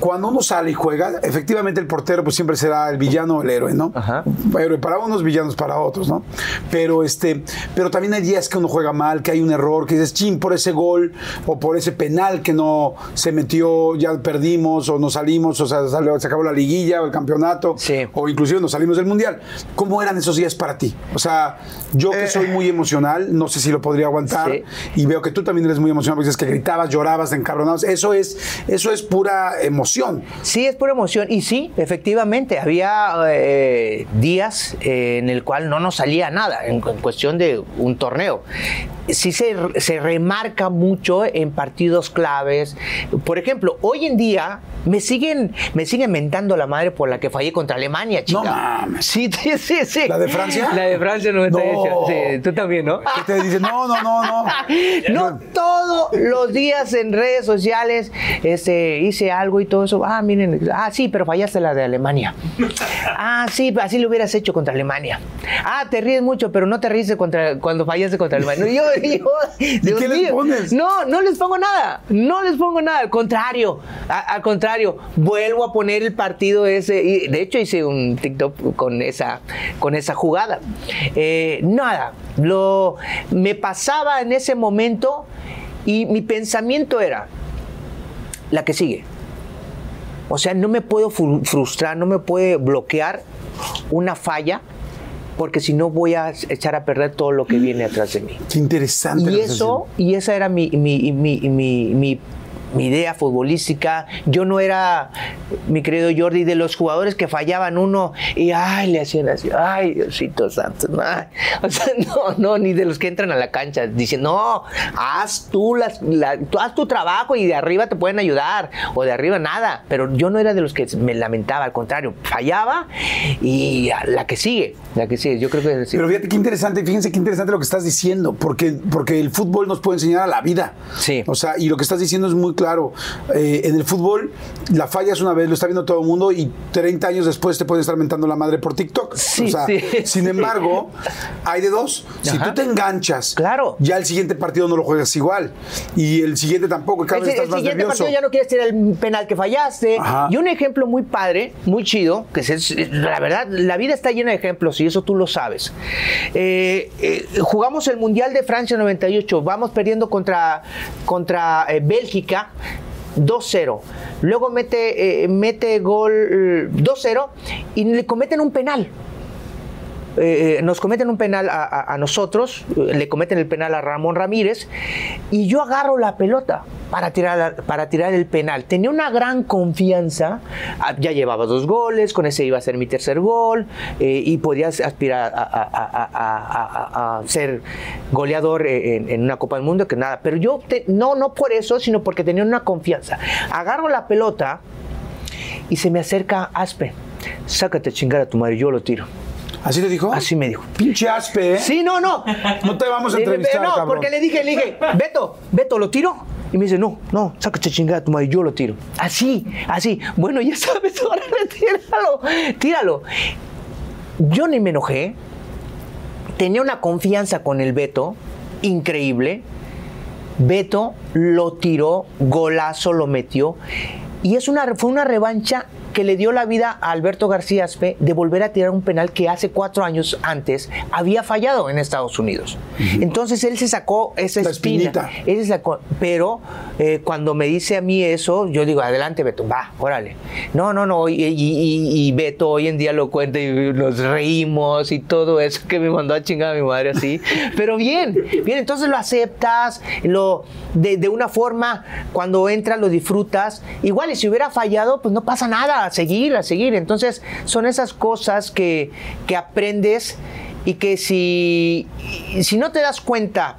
Cuando uno sale y juega, efectivamente el portero pues siempre será el villano o el héroe, ¿no? Ajá. Héroe para unos, villanos para otros, ¿no? Pero este, pero también hay días que uno juega mal, que hay un error, que dices, chin, por ese gol o por ese penal que no se metió, ya perdimos o nos salimos, o sea, salió- se acabó la liguilla o el campeonato, Sí. o inclusive nos salimos del mundial. ¿Cómo eran esos días para ti? O sea, yo que soy muy emocional, no sé si lo podría aguantar Sí. y veo que tú también eres muy emocional porque dices que gritabas, llorabas, te encabronabas. Eso es, eso es pura emoción. Sí, es por emoción. Y sí, efectivamente, había eh, días eh, en el cual no nos salía nada en, en cuestión de un torneo. Sí se, se remarca mucho en partidos claves. Por ejemplo, hoy en día me siguen, me siguen mentando la madre por la que fallé contra Alemania, chica. No mames. Sí, <laughs> sí, sí, sí. ¿La de Francia? La de Francia 98. No. Sí, tú también, ¿no? Que te dicen, no, no, no, no. <laughs> No todos los días en redes sociales este, hice algo y todo eso. Ah, miren, ah, sí, pero fallaste la de Alemania. Ah, sí, así lo hubieras hecho contra Alemania. Ah, te ríes mucho, pero no te ríes contra, cuando fallaste contra Alemania. Yo, y yo, Dios qué les pones? No, no les pongo nada. No les pongo nada. Al contrario, a- al contrario, vuelvo a poner el partido ese. Y de hecho, hice un TikTok con esa, con esa jugada. Eh, nada, lo, me pasaba en ese momento Y mi pensamiento era, la que sigue. O sea, no me puedo frustrar, no me puede bloquear una falla porque si no voy a echar a perder todo lo que viene atrás de mí. Qué interesante. Y eso, y esa era mi, mi, mi, mi mi idea futbolística. Yo no era, mi querido Jordi, de los jugadores que fallaban uno y ay, le hacían así, ay, Diosito Santo. O sea, <laughs> no, no, ni de los que entran a la cancha diciendo, no, haz tú, las, haz tu trabajo y de arriba te pueden ayudar, o de arriba nada. Pero yo no era de los que me lamentaba, al contrario, fallaba y la que sigue, la que sigue. Yo creo que. Pero fíjate qué interesante, fíjense qué interesante lo que estás diciendo, porque, porque el fútbol nos puede enseñar a la vida. Sí. O sea, y lo que estás diciendo es muy claro. Eh, en el fútbol, la fallas una vez, lo está viendo todo el mundo y 30 años después te pueden estar mentando la madre por TikTok. Sí, sin embargo, hay de dos. Si tú te enganchas, claro. ya el siguiente partido no lo juegas igual. Y el siguiente tampoco, cada vez estás el más siguiente nervioso. partido ya no quieres tirar el penal que fallaste. Y un ejemplo muy padre, muy chido, que es, la verdad, la vida está llena de ejemplos y eso tú lo sabes. Eh, eh, jugamos el Mundial de Francia 98, vamos perdiendo contra, contra Bélgica 2-0. Luego mete, eh, mete gol 2-0 y le cometen un penal. Eh, eh, nos cometen un penal a, nosotros, le cometen el penal a Ramón Ramírez y yo agarro la pelota para tirar, el penal. Tenía una gran confianza, ah, ya llevaba dos goles, con ese iba a ser mi tercer gol eh, y podía aspirar a, ser goleador en, una Copa del Mundo, que nada. Pero yo, no, no por eso, sino porque tenía una confianza. Agarro la pelota y se me acerca Aspe. Sácate chingar a tu madre, yo lo tiro. ¿Así le dijo? Así me dijo. Pinche aspe, ¿eh? Sí, no, no. No te vamos a entrevistar, No, porque le dije, le dije, Beto, Beto, ¿lo tiro? Y me dice, no, no, sácate chingada tu madre, yo lo tiro. Así, así. Bueno, ya sabes, <laughs> ahora tíralo, tíralo. Yo ni me enojé. Tenía una confianza con el Beto increíble. Beto lo tiró, golazo lo metió. Y es una, fue una revancha que le dio la vida a Alberto García Aspe de volver a tirar un penal que hace cuatro años antes había fallado en Estados Unidos. Entonces él se sacó esa espina. Él se sacó, pero eh, cuando me dice a mí eso, yo digo, adelante Beto, va, órale. No, no, no, y, Beto hoy en día lo cuenta y nos reímos y todo eso que me mandó a chingar a mi madre así. <laughs> pero bien, bien, entonces lo aceptas, lo de, de una forma, cuando entra lo disfrutas. Igual, y si hubiera fallado, pues no pasa nada a seguir, a seguir. Entonces, son esas cosas que, que aprendes y que si, si no te das cuenta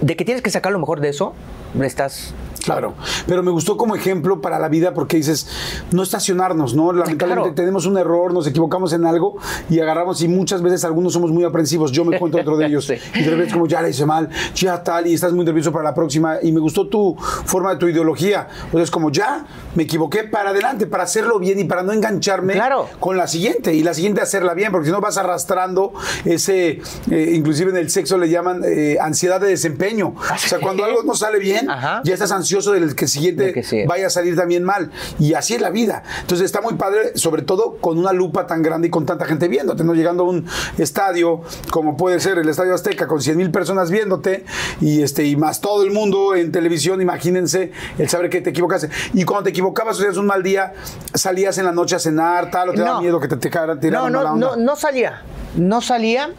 de que tienes que sacar lo mejor de eso, estás Claro, pero me gustó como ejemplo para la vida porque dices, no estacionarnos, ¿no? Lamentablemente tenemos un error, nos equivocamos en algo y agarramos y muchas veces algunos somos muy aprensivos. Yo me cuento otro de ellos <laughs> y de repente como ya le hice mal, ya tal y estás muy nervioso para la próxima y me gustó tu forma de tu ideología. Entonces como ya me equivoqué para adelante, para hacerlo bien y para no engancharme con la siguiente y la siguiente hacerla bien porque si no vas arrastrando ese, eh, inclusive en el sexo le llaman eh, ansiedad de desempeño. O sea, cuando algo no sale bien, ya estás ansioso del que siguiente vaya a salir también mal. Y así es la vida. Entonces está muy padre, sobre todo con una lupa tan grande y con tanta gente viéndote, ¿no? Llegando a un estadio como puede ser el Estadio Azteca con 100 mil personas viéndote y, este, y más todo el mundo en televisión, imagínense el saber que te equivocaste. Y cuando te equivocabas, o un mal día, salías en la noche a cenar, tal, o te da miedo que te, te no, no, no, no salía. No salía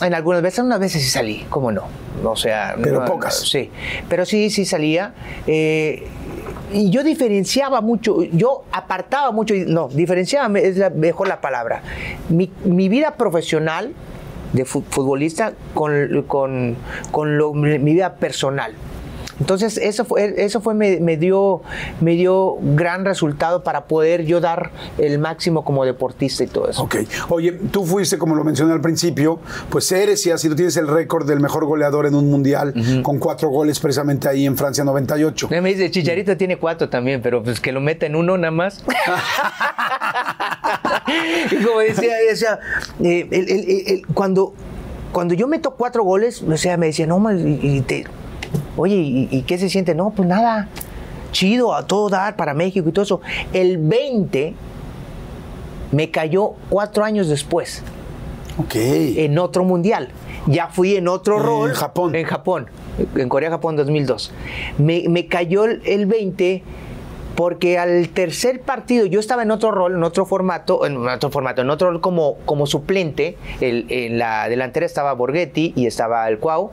en algunas veces, unas veces sí salí, ¿cómo no? O sea, pero pocas. Sí, pero sí, sí salía. Eh, y yo diferenciaba mucho, yo apartaba mucho, no, diferenciaba es la, mejor la palabra. Mi, mi vida profesional de futbolista con, con, con mi vida personal. Entonces, eso fue, eso fue me, dio, me dio gran resultado para poder yo dar el máximo como deportista y todo eso. Ok. Oye, tú fuiste, como lo mencioné al principio, pues eres y así tú tienes el récord del mejor goleador en un mundial, con cuatro goles precisamente ahí en Francia 98. Me dice, Chicharito tiene cuatro también, pero pues que lo meta en uno nada más. <laughs> y como decía, decía eh, cuando, cuando yo meto cuatro goles, o sea, me decía, no, y te Oye, ¿y, qué se siente? No, pues nada, chido, a todo dar para México y todo eso. El 20 me cayó cuatro años después. Ok. En otro mundial. Ya fui en otro rol. En Japón. En Japón. en Corea-Japón 2002. Me, me cayó el, el 20 porque al tercer partido yo estaba en otro rol, en otro formato, en otro formato, en otro rol como, como suplente. El- en la delantera estaba Borghetti y estaba el Cuau.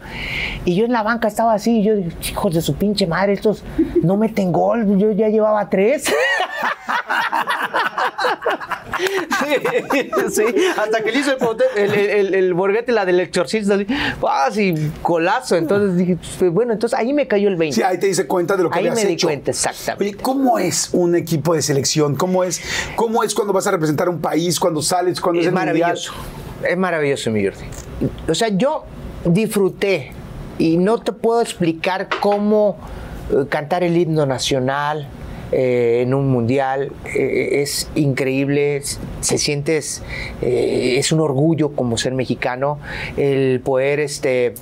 Y yo en la banca estaba así, y yo dije, hijos de su pinche madre, estos no meten gol, yo ya llevaba tres. <laughs> Sí, sí, hasta que le hizo el, el, el, el- la del exorcista, así, ¡ah, sí, golazo. Entonces dije, pues, bueno, entonces ahí me cayó el 20. Sí, ahí te dice cuenta de lo que Ahí me di cuenta, exactamente. Oye, ¿cómo es un equipo de selección? ¿Cómo es, cómo es cuando vas a representar un país, cuando sales, cuando es, es el mundial? maravilloso. Es maravilloso, mi Jordi. O sea, yo disfruté y no te puedo explicar cómo eh, cantar el himno nacional eh, en un mundial eh, es increíble. Se sientes, es un orgullo como ser mexicano el poder este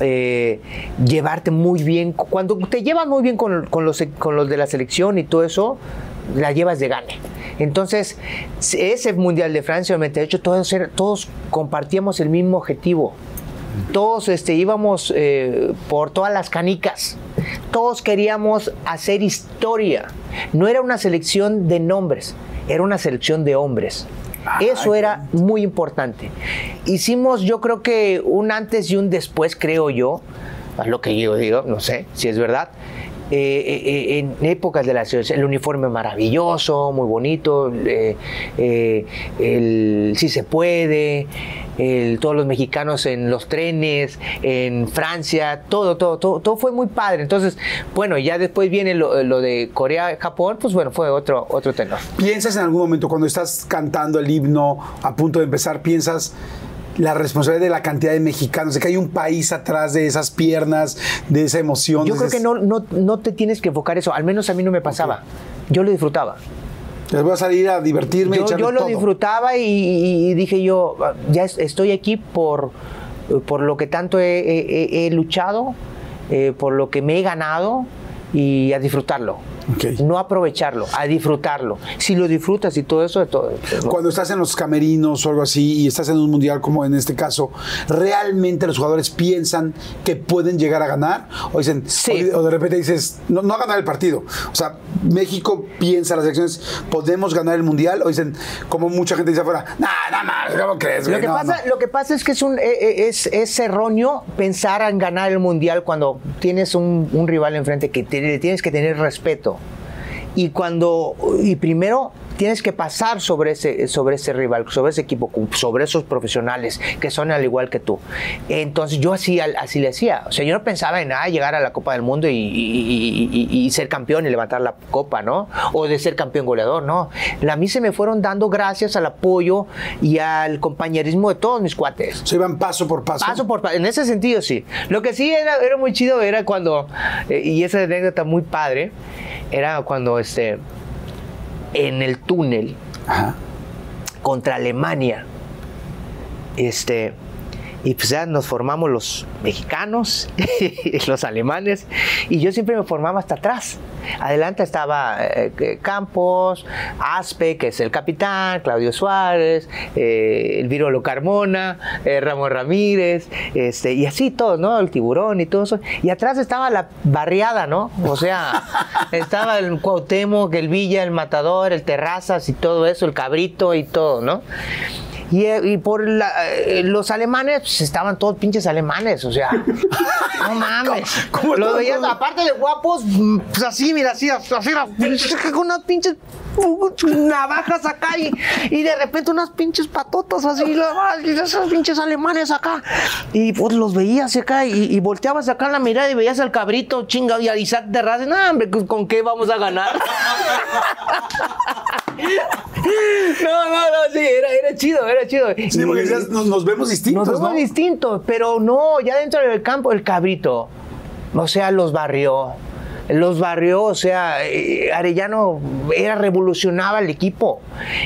eh, llevarte muy bien. Cuando te llevas muy bien con, con los, con los de la selección y todo eso, la llevas de gane. Entonces, ese Mundial de Francia 98, todos, todos compartíamos el mismo objetivo. Todos este, íbamos eh, por todas las canicas. Todos queríamos hacer historia. No era una selección de nombres, era una selección de hombres. Eso era muy importante. Hicimos, yo creo que un antes y un después, creo yo, a lo que yo digo, no sé si es verdad. Eh, eh, en épocas de la el uniforme maravilloso, muy bonito, eh, eh, el si se puede, todos los mexicanos en los trenes, en Francia, todo, todo, todo, todo fue muy padre. Entonces, bueno, ya después viene lo, lo de Corea, Japón, pues bueno, fue otro, otro tenor. ¿Piensas en algún momento cuando estás cantando el himno a punto de empezar, piensas la responsabilidad de la cantidad de mexicanos, de que hay un país atrás de esas piernas, de esa emoción? Yo creo que no, no, no te tienes que enfocar eso, al menos a mí no me pasaba. Yo lo disfrutaba. Les voy a salir a divertirme Yo, yo lo todo. disfrutaba y, dije yo, ya es- estoy aquí por, por lo que tanto he, he- he- he luchado, eh, por lo que me he ganado y a disfrutarlo. No aprovecharlo, a disfrutarlo. Si lo disfrutas y todo eso, de todo. pues, ¿no? Cuando estás en los camerinos o algo así y estás en un mundial como en este caso, ¿realmente los jugadores piensan que pueden llegar a ganar? O dicen, Sí. o, de repente dices, no, no a ganar el partido. O sea, México piensa las elecciones, ¿podemos ganar el mundial? O dicen, como mucha gente dice afuera, nah, nada más, ¿cómo crees? Lo que, No, pasa, no". lo que pasa es que es, un, eh, eh, es, es erróneo pensar en ganar el mundial cuando tienes un, un rival enfrente que te- le tienes que tener respeto. Y cuando, y primero tienes que pasar sobre ese, sobre ese rival, sobre ese equipo, sobre esos profesionales que son al igual que tú. Entonces yo así, así le hacía. O sea, yo no pensaba en ah, llegar a la Copa del Mundo y, y- y- ser campeón y levantar la copa, ¿no? O de ser campeón goleador, no. A mí se me fueron dando gracias al apoyo y al compañerismo de todos mis cuates. O sea, iban paso por paso. Paso por paso. En ese sentido, sí. Lo que sí era, era muy chido era cuando, eh, y esa anécdota muy padre, era cuando este, en el túnel Ajá. contra Alemania, este, y pues ya nos formamos los mexicanos, <laughs> los alemanes, y yo siempre me formaba hasta atrás. Adelante estaba eh, Campos, Aspe, que es el capitán, Claudio Suárez, eh, Elviro Lo Carmona, eh, Ramón Ramírez, este, y así todos, ¿no? El tiburón y todo eso. Y atrás estaba la barriada, ¿no? O sea, <laughs> estaba el Cuauhtémoc, el Villa, el Matador, el Terrazas y todo eso, el Cabrito y todo, ¿no? Y, eh, y por la- eh, los alemanes, pues estaban todos pinches alemanes, o sea, <laughs> no mames. ¿Cómo Los veías, aparte de guapos, pues así, mira, así, así, con unas pinches navajas acá y, y de repente unas pinches patotas así, y esos pinches alemanes acá. Y pues los veías acá y, y volteabas acá la mirada y veías al cabrito chingado y a Isaac Terraz, no, hombre, ¿con- ¿con qué vamos a ganar? <laughs> No, no, no, sí, era, era chido, era chido. Sí, porque Y- decías, nos, nos vemos distintos, nos vemos ¿no? distintos, pero no, ya dentro del campo, el cabrito, o sea, los barrió. Los barrió, o sea, eh, Arellano era revolucionaba el equipo.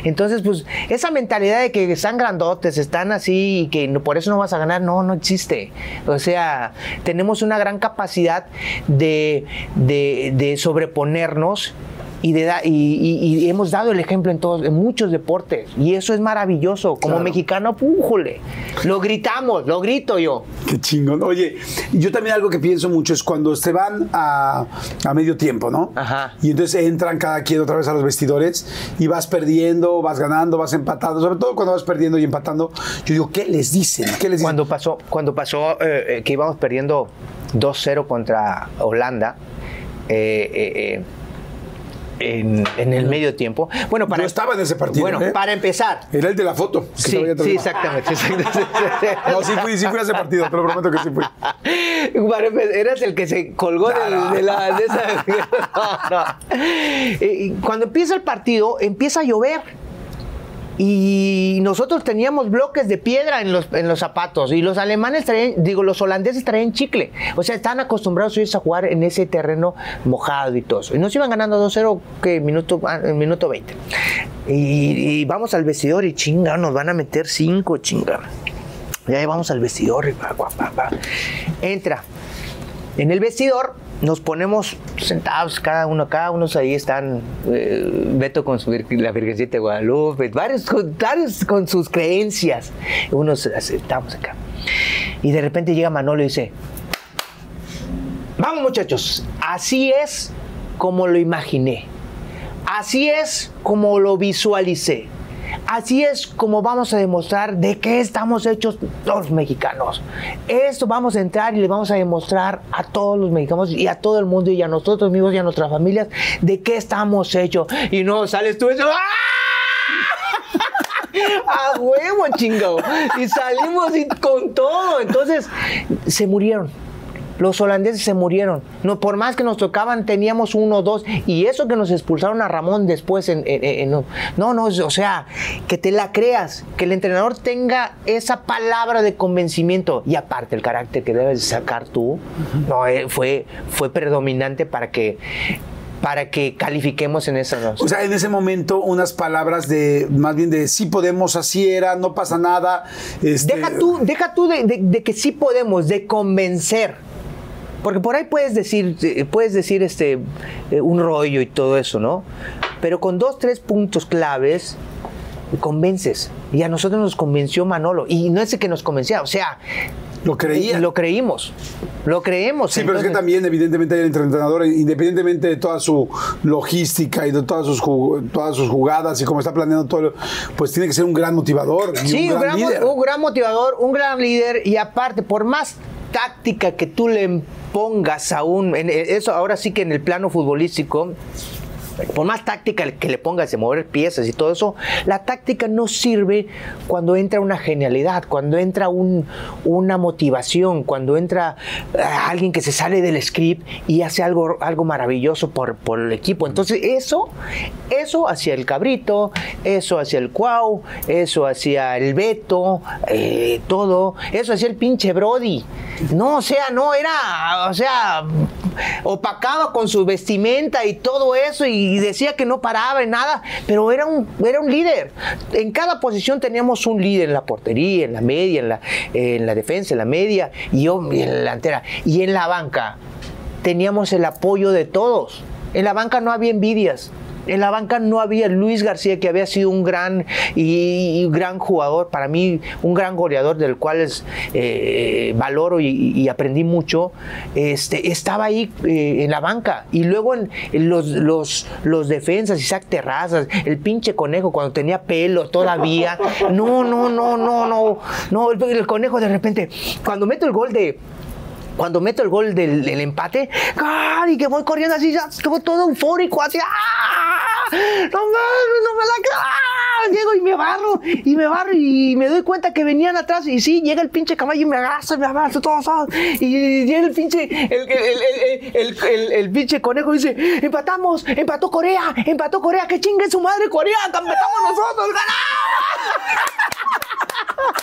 Entonces, pues, esa mentalidad de que están grandotes, están así y que por eso no vas a ganar, no, no existe. O sea, tenemos una gran capacidad de, de- de sobreponernos y, de da- y, y- y hemos dado el ejemplo en todos, en muchos deportes. Y eso es maravilloso. Como Claro. mexicano, pújole. Lo gritamos, lo grito yo. Qué chingón. Oye, yo también algo que pienso mucho es cuando se van a, a medio tiempo, ¿no? Ajá. Y entonces entran cada quien otra vez a los vestidores y vas perdiendo, vas ganando, vas empatando. Sobre todo cuando vas perdiendo y empatando. Yo digo, ¿qué les dicen? ¿Qué les dicen? Cuando pasó, cuando pasó eh, eh, que íbamos perdiendo 2-0 contra Holanda, eh, eh, en, en el medio tiempo. Bueno, para, Yo estaba en ese partido, Bueno, ¿eh? para empezar. Era el de la foto. que Sí, sí, exactamente. exactamente. <laughs> No, sí fui, sí fui a ese partido, te lo prometo que sí fui. Empe- Eras el que se colgó del- No, no. de, la, de esa. <laughs> No. Eh, Cuando empieza el partido, empieza a llover. Y nosotros teníamos bloques de piedra en los, en los zapatos. Y los alemanes traían, digo, los holandeses traían chicle. O sea, están acostumbrados a jugar en ese terreno mojado y todo. Y nos iban ganando 2-0, que minuto, ah, minuto 20. Y, vamos al vestidor y chinga, nos van a meter 5, chinga. Ya vamos al vestidor y pa, pa, pa. Entra. En el vestidor nos ponemos sentados, cada uno, cada uno ahí están, eh, Beto con su la Virgencita de Guadalupe, varios varios con sus creencias. Unos estamos acá. Y de repente llega Manolo y dice, vamos muchachos, así es como lo imaginé. Así es como lo visualicé. Así es como vamos a demostrar de qué estamos hechos los mexicanos. Esto vamos a entrar y le vamos a demostrar a todos los mexicanos y a todo el mundo y a nosotros mismos y a nuestras familias de qué estamos hechos. Y no sales tú eso. ¡ah! <laughs> A huevo, chingado. Y salimos y con todo. Entonces, se murieron. Los holandeses se murieron. No, por más que nos tocaban, teníamos uno o dos. Y eso que nos expulsaron a Ramón después en, en- en- en- no, no, o sea, que te la creas, que el entrenador tenga esa palabra de convencimiento. Y aparte el carácter que debes sacar tú, no, eh, fue, fue predominante para que para que califiquemos en esas dos. O sea, en ese momento unas palabras de, más bien de sí podemos, así era, no pasa nada. este, Deja tú, deja tú de, de- de que sí podemos, de convencer. Porque por ahí puedes decir, eh, puedes decir este eh, un rollo y todo eso, ¿no? Pero con dos, tres puntos claves convences. Y a nosotros nos convenció Manolo. Y no es el que nos convencía, o sea, Lo creía. lo creímos. Lo creemos. Sí, pero es que también, evidentemente, el entrenador, independientemente de toda su logística y de todas sus, todas sus jugadas y cómo está planeando todo, pues tiene que ser un gran motivador y Sí, un gran, líder. un gran motivador, un gran líder y aparte, por más táctica que tú le pongas a un, en eso ahora sí que en el plano futbolístico, por más táctica que le pongas de mover piezas y todo eso, la táctica no sirve cuando entra una genialidad, cuando entra un- una motivación, cuando entra eh, alguien que se sale del script y hace algo, algo maravilloso por, por el equipo. Entonces eso, eso hacia el cabrito, eso hacia el cuau, eso hacia el Beto, eh, todo, eso hacia el pinche Brody. No, o sea, no era, o sea, opacaba con su vestimenta y todo eso y decía que no paraba en nada, pero era un, era un líder. En cada posición teníamos un líder en la portería, en la media, en la, en la defensa, en la media y yo en la delantera. Y en la banca teníamos el apoyo de todos. En la banca no había envidias. En la banca no había Luis García, que había sido un gran y, y gran jugador, para mí un gran goleador del cual es, eh, valoro y, y aprendí mucho. Este, estaba ahí eh, en la banca. Y luego en, en los, los, los defensas, Isaac Terrazas, el pinche conejo cuando tenía pelo todavía. <laughs> No, no, no, no, no. No, el, el conejo de repente, cuando meto el gol de cuando meto el gol del, del empate, ¡ay! y que voy corriendo así, ya, como todo eufórico, así, ¡ah! ¡No mames, no me la! ¡ah! Llego y me barro, y me barro, y me doy cuenta que venían atrás, y sí, llega el pinche caballo y me abraza, me abraza, todos, todos, y llega el pinche, el, el, el- el pinche conejo y dice, empatamos, empató Corea, empató Corea, que chingue su madre Corea, empatamos nosotros, ganamos.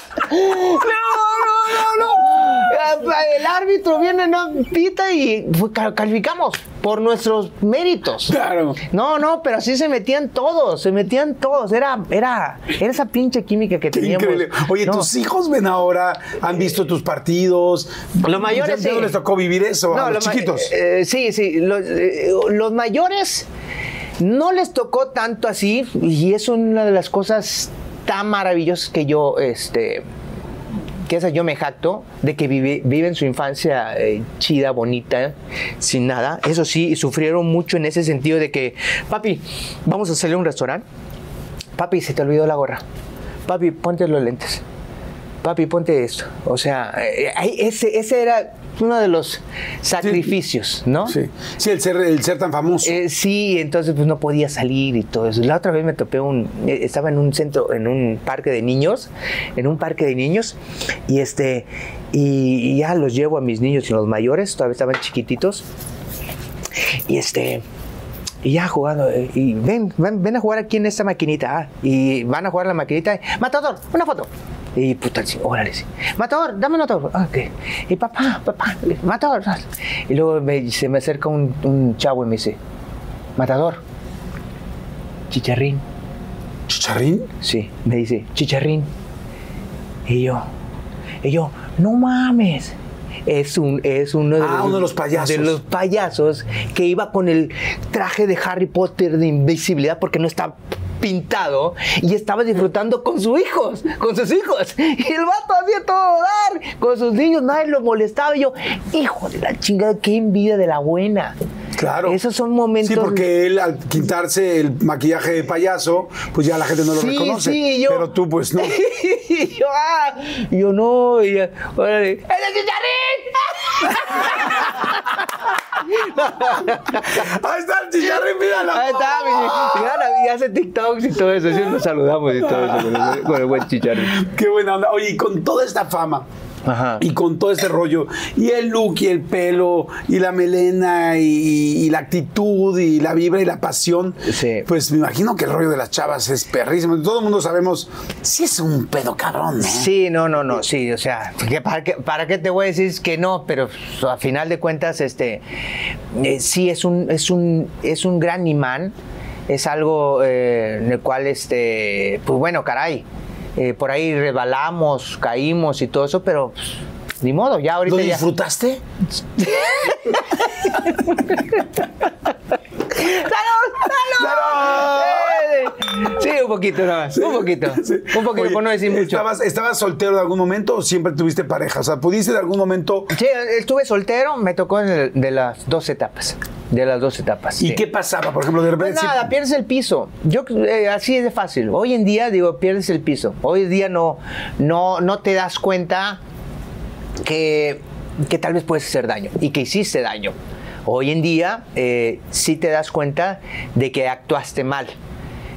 <laughs> No, no, no, no. <gasps> El árbitro viene, no pita y calificamos por nuestros méritos. Claro. No, no, pero así se metían todos, se metían todos. Era, era, era esa pinche química que Qué teníamos. increíble. Oye, No. tus hijos ven ahora, han visto tus partidos. Los mayores, Ya- sí. no les tocó vivir eso a los chiquitos. eh, sí, sí. Los, eh, los mayores No les tocó tanto así y es una de las cosas tan maravillosas que yo, este, que esa yo me jacto de que vive, viven su infancia eh, chida, bonita, sin nada. Eso sí, sufrieron mucho en ese sentido de que, papi, vamos a a un restaurante. Papi, se te olvidó la gorra. Papi, ponte los lentes. Papi, ponte esto. O sea, eh, ese, ese era uno de los sacrificios, ¿no? Sí, sí el, ser, el ser tan famoso. Eh, sí, entonces pues no podía salir y todo eso. La otra vez me topé un, eh, estaba en un centro, en un parque de niños, en un parque de niños, y este, y, y ya los llevo a mis niños y los mayores, todavía estaban chiquititos, y este, y ya jugando, eh, y ven, ven, ven a jugar aquí en esta maquinita, ah, y van a jugar la maquinita, Matador, una foto. Y puta, sí, órale, sí. Matador, dame foto. Ah, ok. Y papá, papá, matador. Y luego me- se me acerca un, un chavo y me dice, Matador, chicharrín. ¿Chicharrín? Sí, me dice, chicharrín. Y yo, y yo, no mames. Es, un, es uno, de Ah, los, uno de los payasos. de los payasos que iba con el traje de Harry Potter de invisibilidad porque no está pintado y estaba disfrutando con sus hijos, con sus hijos. Y el vato hacía todo dar con sus niños, nadie lo molestaba. Y yo, hijo de la chingada, qué envidia de la buena. Claro. Esos son momentos. Sí, porque él al quitarse el maquillaje de payaso, pues ya la gente no lo Sí, reconoce. sí, yo- Pero tú, pues no. y <laughs> yo, ah, yo no, y ya, órale, ¡el <laughs> <laughs> Ahí está el chicharrín, mira la Ahí está, mi, y hace TikToks y todo eso, así nos saludamos y todo eso con el, con el buen chicharrín. Qué buena onda. Oye, y con toda esta fama Ajá. y con todo este rollo, y el look y el pelo, y la melena, y, y la actitud, y la vibra y la pasión, Sí. pues me imagino que el rollo de las chavas es perrísimo. Todo el mundo sabemos, sí es un pedo cabrón, ¿no? Sí, no, no, no, sí, o sea, ¿qué- ¿para qué, para qué te voy a decir que no? Pero pues, a final de cuentas, este, eh, sí es un, es un, es un gran imán, es algo eh, en el cual, este, pues bueno, caray, eh, por ahí rebalamos, caímos y todo eso, pero pues, ni modo, ya ahorita ¿Lo ya. <laughs> ¡Salud! ¡Salud! Sí, un poquito nada más, un poquito, Sí. un poquito, Oye, por no decir mucho. ¿estabas, ¿Estabas soltero de algún momento o siempre tuviste pareja? O sea, ¿pudiste de algún momento... Sí, estuve soltero, me tocó de, de las dos etapas. De las dos etapas. ¿Y sí. qué pasaba? Por ejemplo, de repente... Pues nada, pierdes el piso. Yo eh, así es de fácil. Hoy en día digo pierdes el piso. Hoy en día no, no, no te das cuenta que, que tal vez puedes hacer daño y que hiciste daño. Hoy en día eh, sí te das cuenta de que actuaste mal.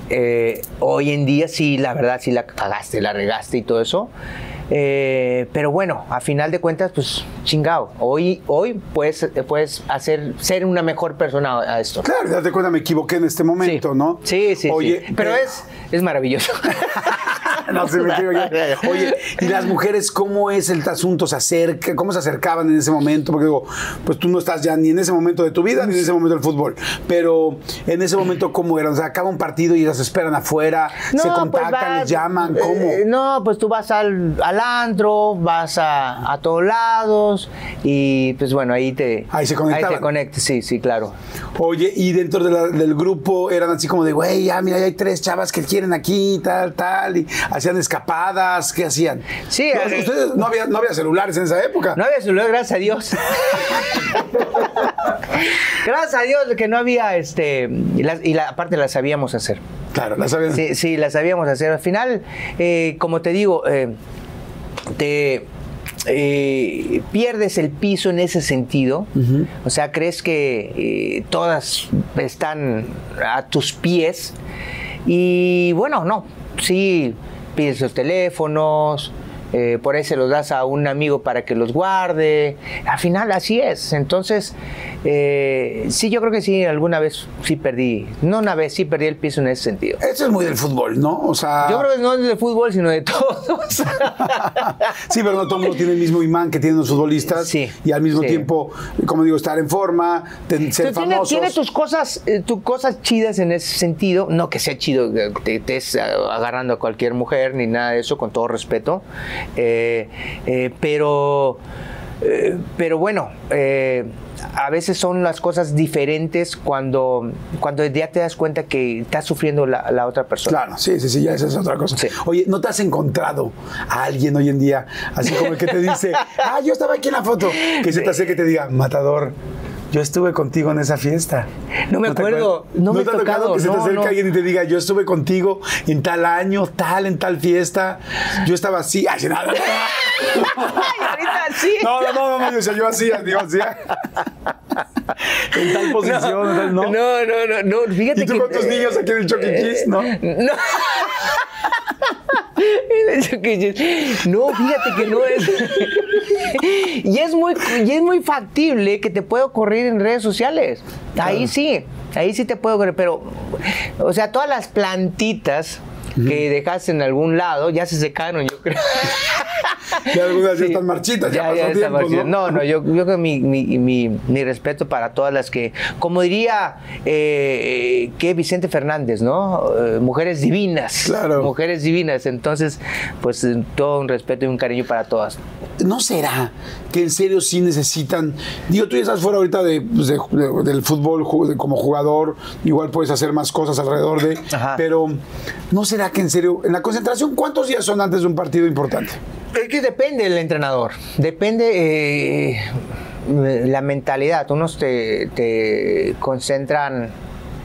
Eh, hoy en día sí, la verdad, sí la cagaste, la regaste y todo eso. Eh, pero bueno, a final de cuentas, pues chingado. Hoy, hoy puedes, puedes hacer, ser una mejor persona a esto. Claro, date cuenta, me equivoqué en este momento, Sí. ¿no? Sí, sí, Oye, sí. Pero eh, es, es maravilloso. <laughs> <laughs> No se me equivoqué. Oye, ¿y las mujeres cómo es el asunto? ¿Se acerca? ¿Cómo se acercaban en ese momento? Porque digo, pues tú no estás ya ni en ese momento de tu vida ni en ese momento del fútbol. Pero en ese momento, ¿cómo era? O sea, acaba un partido y las esperan afuera, se pues contactan, vas- les llaman, ¿cómo? eh, no, pues tú vas al, al antro, vas a, a todos lados y pues bueno, ahí te, Ahí se conectaban. Ahí te conectas, sí, sí, claro. Oye, y dentro de la- del grupo eran así como de, güey, ya, mira, ya hay tres chavas que quieren aquí, tal, tal, y hacían escapadas, ¿qué hacían? Sí, No, eh, ustedes no había, no había celulares en esa época. No había celular, gracias a Dios. <laughs> gracias a Dios que no había, este, y, las- y la, aparte las sabíamos hacer. Claro, las sabían. Sí, sí, la sabíamos hacer. Al final, eh, como te digo, eh, te eh, pierdes el piso en ese sentido. O sea, crees que eh, todas están a tus pies. Y bueno, no. Sí, pides los teléfonos. Eh, por ahí se los das a un amigo para que los guarde. Al final así es. Entonces, eh, sí, yo creo que sí, alguna vez sí perdí. No una vez, sí perdí el piso en ese sentido. Eso es muy del fútbol, ¿no? O sea. Yo creo que no es de fútbol, sino de todos. <laughs> <laughs> sí, pero no todo el mundo tiene el mismo imán que tienen los futbolistas. Sí, Y al mismo sí. tiempo, como digo, estar en forma, ten- ser tiene, famosos. tiene tus cosas, eh, tus cosas chidas en ese sentido. No que sea chido que te estés agarrando a cualquier mujer ni nada de eso, con todo respeto. Eh, eh, pero, eh, pero bueno, a veces son las cosas diferentes cuando, cuando ya te das cuenta que está sufriendo la, la otra persona. Claro, sí, sí, sí, ya esa es otra cosa. Oye, ¿no te has encontrado a alguien hoy en día, así como el que te dice, <laughs> ah, yo estaba aquí en la foto, que se te hace que te diga, matador, yo estuve contigo en esa fiesta. No me acuerdo, no, me te ha tocado, tocado que se te no, acerque no. alguien y te diga, yo estuve contigo en tal año, tal, en tal fiesta, yo estaba así, ay, nada. <laughs> Ay, ahorita sí. No, no, no, no, yo, decía, yo hacía, yo hacía. en tal posición, ¿no? No, no, no, no, fíjate Y tú que- con tus niños aquí en el Chuck E. ¿no? No. En el Chuck E. Cheese. <laughs> No, fíjate que no es. <laughs> y es muy, y es muy factible que te pueda ocurrir en redes sociales. Ahí sí, ahí sí te puede ocurrir, pero, o sea, todas las plantitas que dejaste en algún lado ya se secaron, yo creo. <laughs> <laughs> Ya algunas ya están marchitas, ya, pasó está tiempo, marchita. ¿no? No, no, yo, yo creo que mi, mi, mi, mi respeto para todas las que, como diría eh, que Vicente Fernández, ¿no? Eh, mujeres divinas. Claro. Mujeres divinas. Entonces, pues eh, todo un respeto y un cariño para todas. ¿No será que en serio sí necesitan? Digo, tú ya estás fuera ahorita de, pues, de- de- del fútbol como jugador, igual puedes hacer más cosas alrededor de. Ajá. Pero, ¿no será que en serio, en la concentración, cuántos días son antes de un partido importante? Es que depende del entrenador. Depende eh, la mentalidad. Unos te, te concentran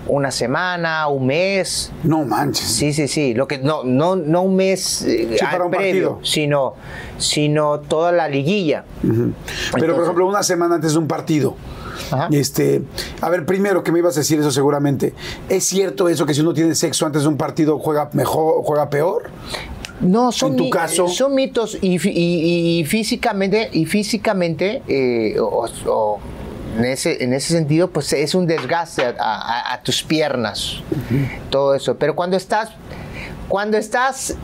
una semana, un mes. No manches. Sí, sí, sí. Lo que no, no, no un mes eh, Sí, para un previo, partido. sino, sino toda la liguilla. Pero, por ejemplo, una semana antes de un partido. Ajá. Este, a ver, primero que me ibas a decir eso seguramente. ¿Es cierto eso que si uno tiene sexo antes de un partido juega mejor, juega peor? No, son, En tu mi- caso- son mitos y, fi- y- y físicamente, y físicamente eh, o- o en, ese, en ese sentido, pues es un desgaste a, a- a tus piernas, todo eso. Pero cuando estás, cuando estás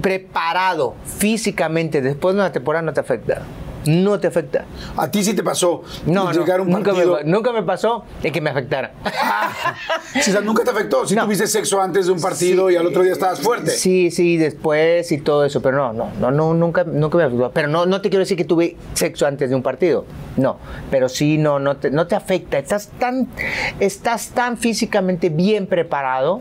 preparado físicamente después de una temporada no te afecta. No te afecta. A ti sí te pasó No, llegar un nunca, me, nunca me pasó de que me afectara. <laughs> O sea, nunca te afectó. Si No. tuviste sexo antes de un partido Sí. y al otro día estabas fuerte. Sí, sí, después y todo eso, pero no, no, no, no nunca, nunca me afectó. Pero no, no te quiero decir que tuve sexo antes de un partido, no, pero sí, no, no te, no te afecta. Estás tan, estás tan físicamente bien preparado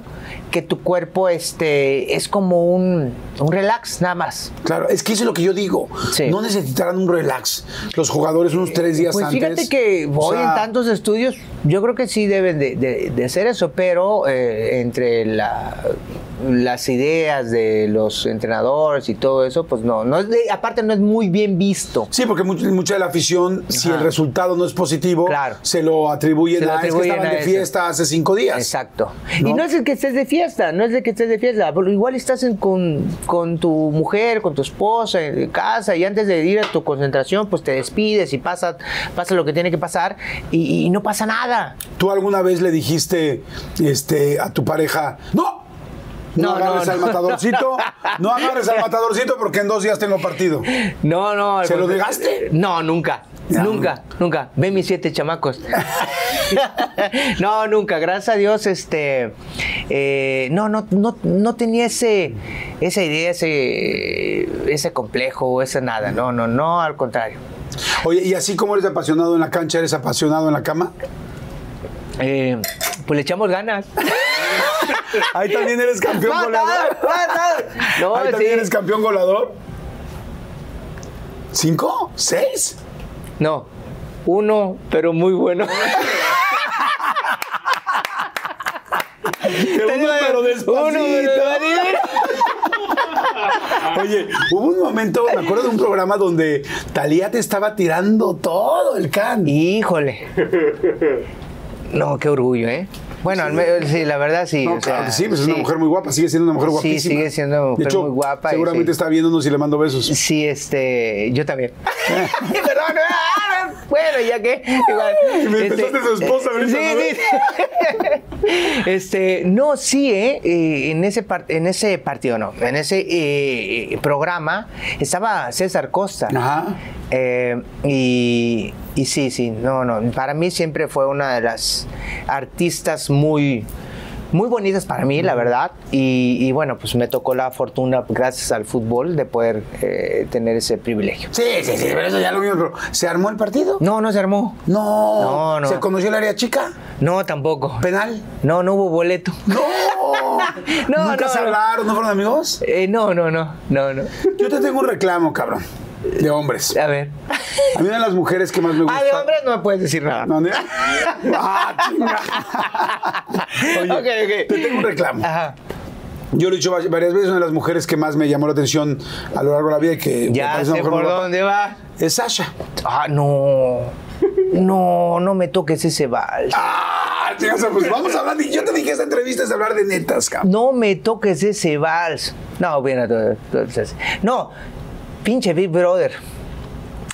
que tu cuerpo, este, es como un, un relax nada más. Claro, es que eso es lo que yo digo. Sí. No necesitarán un relax. Los jugadores unos tres días Pues antes. fíjate que hoy sea, en tantos estudios, yo creo que sí deben de, de- de hacer eso, pero eh, entre la- las ideas de los entrenadores y todo eso, pues no, no es de- aparte no es muy bien visto. Sí, porque much- mucha de la afición, si el resultado no es positivo, Claro. se lo atribuyen Se lo a atribuyen es que estaban a de fiesta hace cinco días. Exacto. ¿No? Y no es el que estés de fiesta, no es el que estés de fiesta, pero igual estás en- con, con tu mujer, con tu esposa en casa y antes de ir a tu concentración, pues te despides y pasa, pasa lo que tiene que pasar y, y no pasa nada. ¿Tú alguna vez le dijiste este, a tu pareja, no? No, No, agarres no, al no. matadorcito, no agarres al <laughs> matadorcito porque en dos días tengo partido. No, no. ¿Se lo negaste? No, nunca. No. Nunca, nunca. Ve mis siete chamacos. <laughs> no, nunca. Gracias a Dios, este. eh, no, no, no, no tenía ese, esa idea, ese, ese complejo, ese nada. No, no, no, al contrario. Oye, y así como eres apasionado en la cancha, ¿eres apasionado en la cama? Eh, pues le echamos ganas. <laughs> Ahí también eres campeón No, goleador. no, no, Ahí sí. también eres campeón goleador. ¿Cinco? ¿Seis? No, uno, pero muy bueno. <laughs> Uno, pero despacito. Uno, pero- <laughs> Oye, hubo un momento, me acuerdo de un programa donde Talía te estaba tirando todo el can. Híjole. <laughs> No, qué orgullo, ¿eh? Bueno, me- sí, la verdad sí. No, o sea, claro que sí, pues es una mujer muy guapa, sigue siendo una mujer Sí, guapísima. sigue siendo una mujer de hecho, muy guapa Seguramente sí. está viéndonos y le mando besos. Sí, este, yo también. <laughs> <laughs> Perdón, bueno, ya que. igual, Me empezaste su esposa ahorita, Sí, ¿no? sí. <laughs> Este, no, sí, ¿eh? Eh, en, ese par- en ese partido, no, en ese eh, programa estaba César Costa. Ajá. Eh, y, y sí, sí, no, no. Para mí siempre fue una de las artistas muy, muy bonitas para mí, la verdad. Y, y bueno, pues me tocó la fortuna, gracias al fútbol, de poder eh, tener ese privilegio. Sí, sí, sí, pero eso ya lo vimos. Pero ¿se armó el partido? No, no se armó. No. No, no. ¿Se conoció el área chica? No, tampoco. ¿Penal? No, no hubo boleto. No. <laughs> No, ¿Nunca no, se no. hablaron? ¿No fueron amigos? Eh, no, no, no, no, no. Yo te tengo un reclamo, cabrón. De hombres. A ver. A mí una de las mujeres que más me gusta. Ah, de hombres no me puedes decir nada. No, de- Ah, chinga. <laughs> Oye, Ok, ok. te tengo un reclamo. Ajá. Yo lo he dicho va- varias veces, una de las mujeres que más me llamó la atención a lo largo de la vida y que Ya sé por dónde va. es Sasha. Ah, no. No, no me toques ese vals. Ah, chingas, pues vamos a hablar. y Yo te dije esta entrevista es hablar de netas, cabrón. No me toques ese vals. No, bien. No, pinche Big Brother.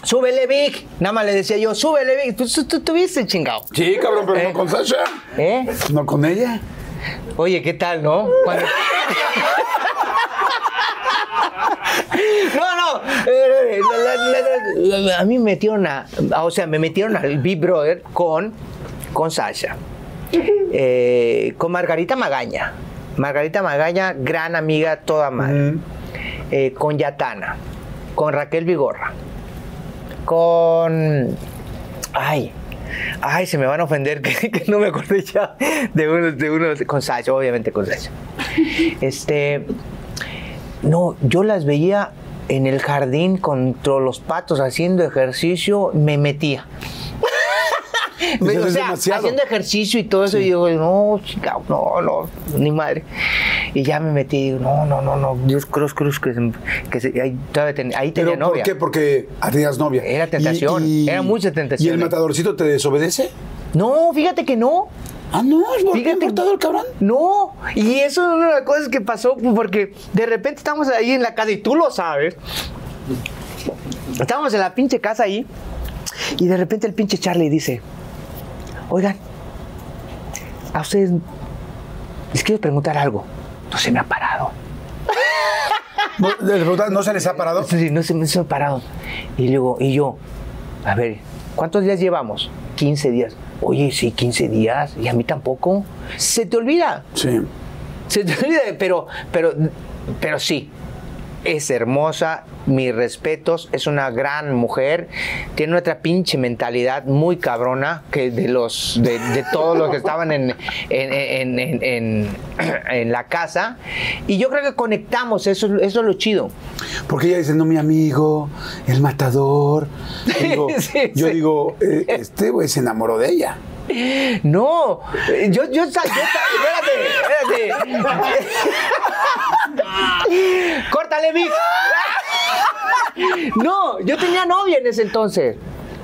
Súbele, Big. Nada más le decía yo, súbele, Big. Pues tú tú tuviste chingado. Sí, cabrón, pero Eh. no con Sasha. ¿Eh? No con ella. Oye, ¿qué tal, no? Cuando- <laughs> No, no. eh, la- la- la- la- a mí me metieron a. O sea, me metieron al Big Brother con, con Sasha. Eh, con Margarita Magaña. Margarita Magaña, gran amiga, toda madre. Eh, con Yatana. Con Raquel Vigorra. Con. Ay. Ay, se me van a ofender que, <laughs> que no me acordé ya de uno, de uno con Sasha, obviamente con Sasha. <laughs> Este. No, yo las veía en el jardín contra los patos haciendo ejercicio, me metía. <laughs> O sea, demasiado. haciendo ejercicio y todo eso, y digo, no, chica, no, no, ni madre. Y ya me metí, digo, no, no, no, no, Dios cruz, cruz, que, se- que se- ahí, todavía ten- ahí tenía ¿Pero por novia. qué? Porque tenías novia. Era tentación, era mucha tentación, ¿Y el matadorcito te desobedece? No, fíjate que no. Ah, no, es Fíjate. el cabrón. No, y eso es una de las cosas que pasó porque de repente estamos ahí en la casa y tú lo sabes. Estábamos en la pinche casa ahí y de repente el pinche Charlie dice, oigan, a ustedes les quiero preguntar algo. No se me ha parado. No, ¿no se les ha parado? Sí, no se me se me ha parado. Y luego, y yo, a ver, ¿cuántos días llevamos? 15 días. Oye, sí, 15 días. Y a mí tampoco. Se te olvida. Sí. Se te olvida, pero, pero, pero sí. Es hermosa, mis respetos, es una gran mujer, tiene otra pinche mentalidad muy cabrona que de los de, de todos los que estaban en, en, en- <clears throat> en- la casa. Y yo creo que conectamos, eso, eso es lo chido. Porque ella dice, no, mi amigo, el matador. Digo, <laughs> Sí, yo sí. digo, eh, este güey se enamoró de ella. No, yo, yo, yo espérate, espérate. Córtale, Vic. No, yo tenía novia en ese entonces.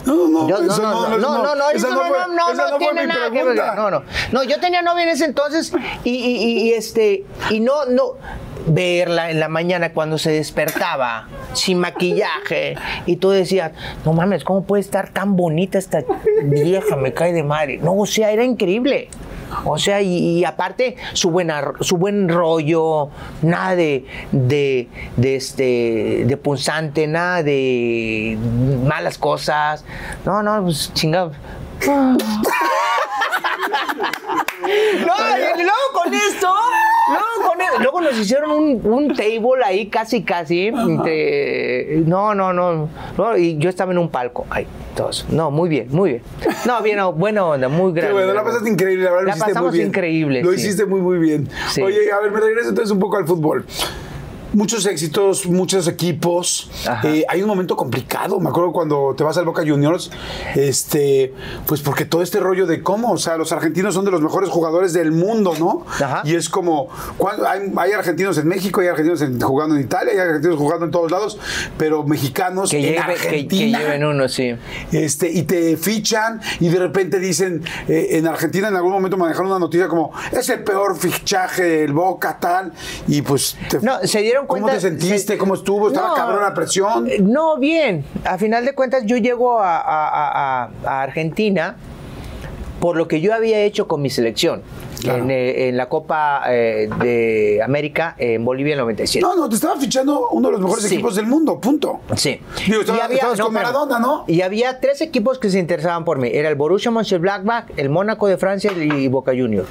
No, no, Yo- no, no, no, no, no, no, esa no, fue- no, no, esa no fue tiene nada que ver. pregunta. No, no, no, yo tenía novia en ese entonces y, y- y- y, este, y no, no, verla en la mañana cuando se despertaba sin maquillaje y tú decías, no mames, ¿cómo puede estar tan bonita esta vieja? Me cae de madre. No, o sea, era increíble. O sea, y, aparte su buena, su buen rollo, nada de, de, de este, de punzante, nada de malas cosas. No, no, pues chingado. No, y luego con esto, luego, con e- luego nos hicieron un, un table ahí casi, casi. no, no, no, no, Y yo estaba en un palco. Ay, todos. No, muy bien, muy bien. No, bien, no, buena onda, muy grande. bueno, la pasaste increíble, la verdad La lo hiciste pasamos muy bien. increíble, Lo sí. hiciste muy, muy bien. Sí. Oye, a ver, me regreso entonces un poco al fútbol. Muchos éxitos, muchos equipos. Eh, hay un momento complicado. Me acuerdo cuando te vas al Boca Juniors, este, pues porque todo este rollo de cómo, o sea, los argentinos son de los mejores jugadores del mundo, ¿no? Ajá. Y es como, cuando hay, hay argentinos en México, hay argentinos en- jugando en Italia, hay argentinos jugando en todos lados, pero mexicanos Que, en lleve- que- que lleven uno, sí. este, y te fichan y de repente dicen, eh, en Argentina en algún momento manejaron una noticia como, es el peor fichaje del Boca, tal, y pues, te- No, se dieron ¿cómo cuenta. te sentiste? se- ¿Cómo estuvo? ¿Estaba No, cabrón la presión? eh, No, bien. A final de cuentas, yo llego a, a- a- a- a Argentina por lo que yo había hecho con mi selección. Claro. En, eh, en la Copa eh, de América en Bolivia en el 97. No, no, te estaba fichando uno de los mejores Sí. equipos del mundo, punto. Sí. Digo, estaba- estabas con espérame. Maradona, ¿no? Y había tres equipos que se interesaban por mí. Era el Borussia Mönchengladbach, el Mónaco de Francia y Boca Juniors.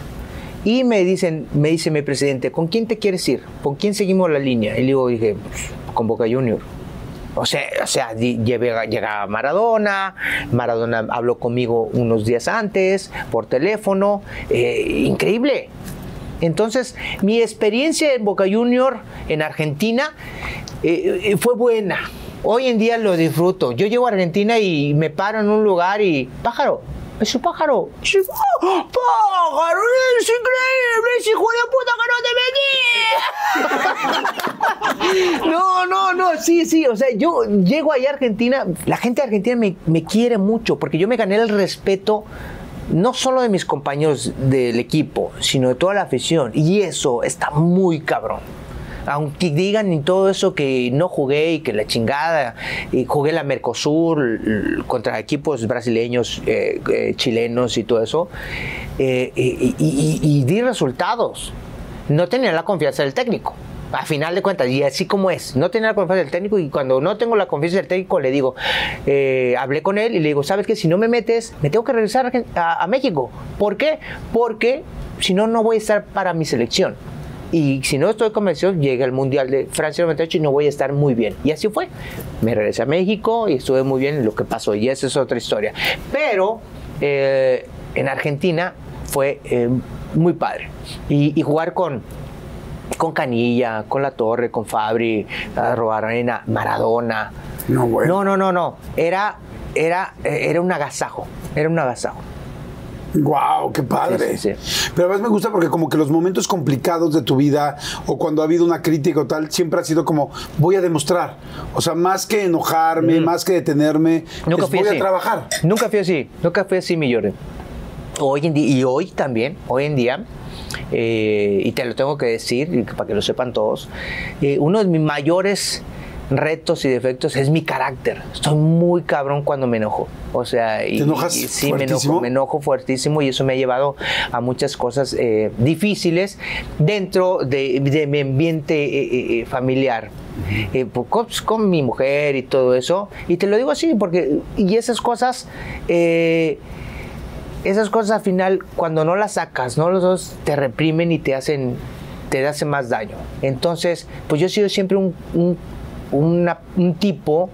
Y me dicen, me dice mi presidente, ¿con quién te quieres ir? ¿Con quién seguimos la línea? Y le digo, dije, pues, con Boca Junior. O sea, o sea llega Maradona, Maradona habló conmigo unos días antes por teléfono, eh, increíble. Entonces, mi experiencia en Boca Junior en Argentina eh, eh, fue buena. Hoy en día lo disfruto. Yo llego a Argentina y me paro en un lugar y, pájaro, es un pájaro. Es pájaro, es increíble, ese hijo de puta que no te metí. <laughs> no, no, no, sí, sí. O sea, yo llego ahí a Argentina, la gente de Argentina me, me quiere mucho porque yo me gané el respeto no solo de mis compañeros del equipo, sino de toda la afición. Y eso está muy cabrón aunque digan y todo eso que no jugué y que la chingada, y jugué la Mercosur contra equipos brasileños, eh, eh, chilenos y todo eso, eh, y, di resultados. No tenía la confianza del técnico a final de cuentas, y así como es, no tenía la confianza del técnico y cuando no tengo la confianza del técnico le digo, hablé con él y le digo, ¿sabes qué? Si no me metes, me tengo que regresar a México. ¿Por qué? Porque si no, no voy a estar para mi selección. Y si no estoy convencido, llega el Mundial de Francia 98 y no voy a estar muy bien. Y así fue. Me regresé a México y estuve muy bien en lo que pasó. Y esa es otra historia. Pero eh, en Argentina fue eh, muy padre. Y, jugar con, con Canilla, con La Torre, con Fabri, Robarena, Maradona. No, bueno. no, no, no, no. Era, era, era un agasajo. Era un agasajo. Wow, qué padre. Pero además me gusta porque como que los momentos complicados de tu vida o cuando ha habido una crítica o tal, siempre ha sido como voy a demostrar. O sea, más que enojarme, mm. más que detenerme, nunca voy a trabajar. Nunca fui así, nunca fui así, mi Jordan. Hoy en día, y hoy también, hoy en día, eh, y te lo tengo que decir, para que lo sepan todos, eh, uno de mis mayores retos y defectos es mi carácter. Estoy muy cabrón cuando me enojo. O sea, y, sí, me enojo, me enojo fuertísimo y eso me ha llevado a muchas cosas eh, difíciles dentro de, mi ambiente eh, eh, familiar. Pues, con, mi mujer y todo eso. Y te lo digo así porque, y esas cosas, esas cosas al final, cuando no las sacas, no los dos te reprimen y te hacen, te hacen más daño. Entonces, pues yo he sido siempre un un tipo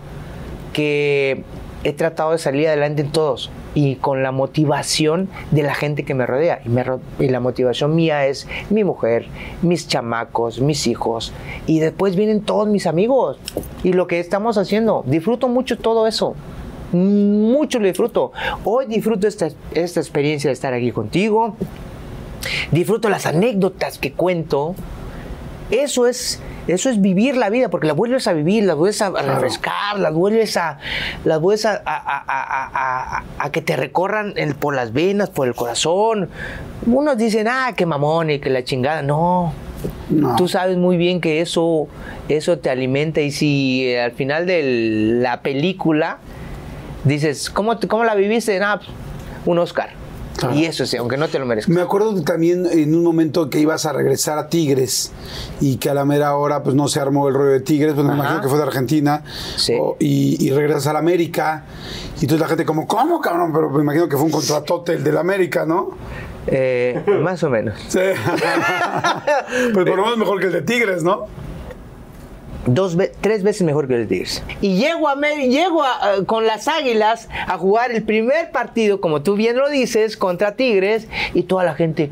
que he tratado de salir adelante en todos y con la motivación de la gente que me rodea. Y, y, la motivación mía es mi mujer, mis chamacos, mis hijos. Y después vienen todos mis amigos. Y lo que estamos haciendo, disfruto mucho todo eso. Mucho lo disfruto. Hoy disfruto esta, esta experiencia de estar aquí contigo. Disfruto las anécdotas que cuento. Eso es eso es vivir la vida, porque la vuelves a vivir, la vuelves a, refrescar, la vuelves a, la vuelves a, a, que te recorran por las venas, por el corazón. Unos dicen, ah, qué mamón y que la chingada. No, Tú sabes muy bien que eso, eso te alimenta y si eh, al final de la película dices, ¿cómo, cómo la viviste? Ah, pues, un Oscar. Y eso sí, aunque no te lo merezcas. Me acuerdo también en un momento que ibas a regresar a Tigres y que a la mera hora pues no se armó el rollo de Tigres, pues me imagino que fue de Argentina. y, regresas a la América. Y entonces la gente como, ¿cómo, cabrón? Pero me imagino que fue un contratote el de la América, ¿no? Eh, más o menos. Sí. <laughs> pues por lo menos mejor que el de Tigres, ¿no? Dos tres veces mejor que el Tigres. Y llego, a, llego con las Águilas a jugar el primer partido, como tú bien lo dices, contra Tigres, y toda la gente,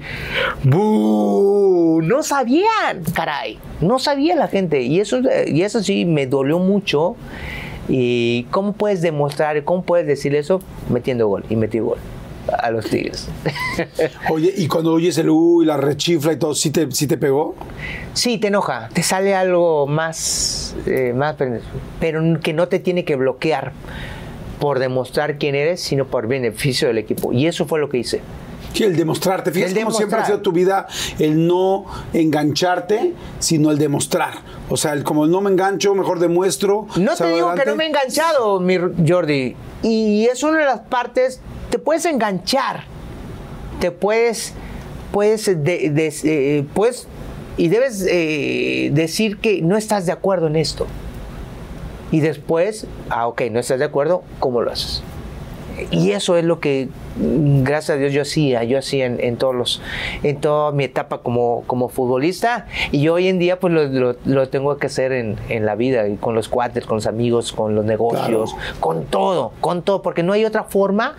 No sabían, caray, no sabía la gente. Y eso, y eso sí me dolió mucho. ¿Y cómo puedes demostrar, cómo puedes decir eso? Metiendo gol, y metí gol a los Tigres. <laughs> Oye, ¿y cuando oyes el U y la rechifla y todo, ¿sí te, sí te pegó? Sí, te enoja, te sale algo más, eh, más, pero que no te tiene que bloquear por demostrar quién eres, sino por beneficio del equipo. Y eso fue lo que hice. Sí, el demostrarte. Fíjate cómo siempre ha sido tu vida el no engancharte, sino el demostrar. O sea, el, como no me engancho, mejor demuestro. No te digo que no me he enganchado, mi Jordi. Y es una de las partes te puedes enganchar, te puedes, puedes, eh, puedes y debes eh, decir que no estás de acuerdo en esto. Y después, ah, ok, no estás de acuerdo, ¿cómo lo haces? Y eso es lo que, gracias a Dios, yo hacía, yo hacía en, todos los, en toda mi etapa como, como futbolista. Y hoy en día, pues lo, lo, tengo que hacer en, en, la vida, y con los cuates, con los amigos, con los negocios, con todo, con todo, porque no hay otra forma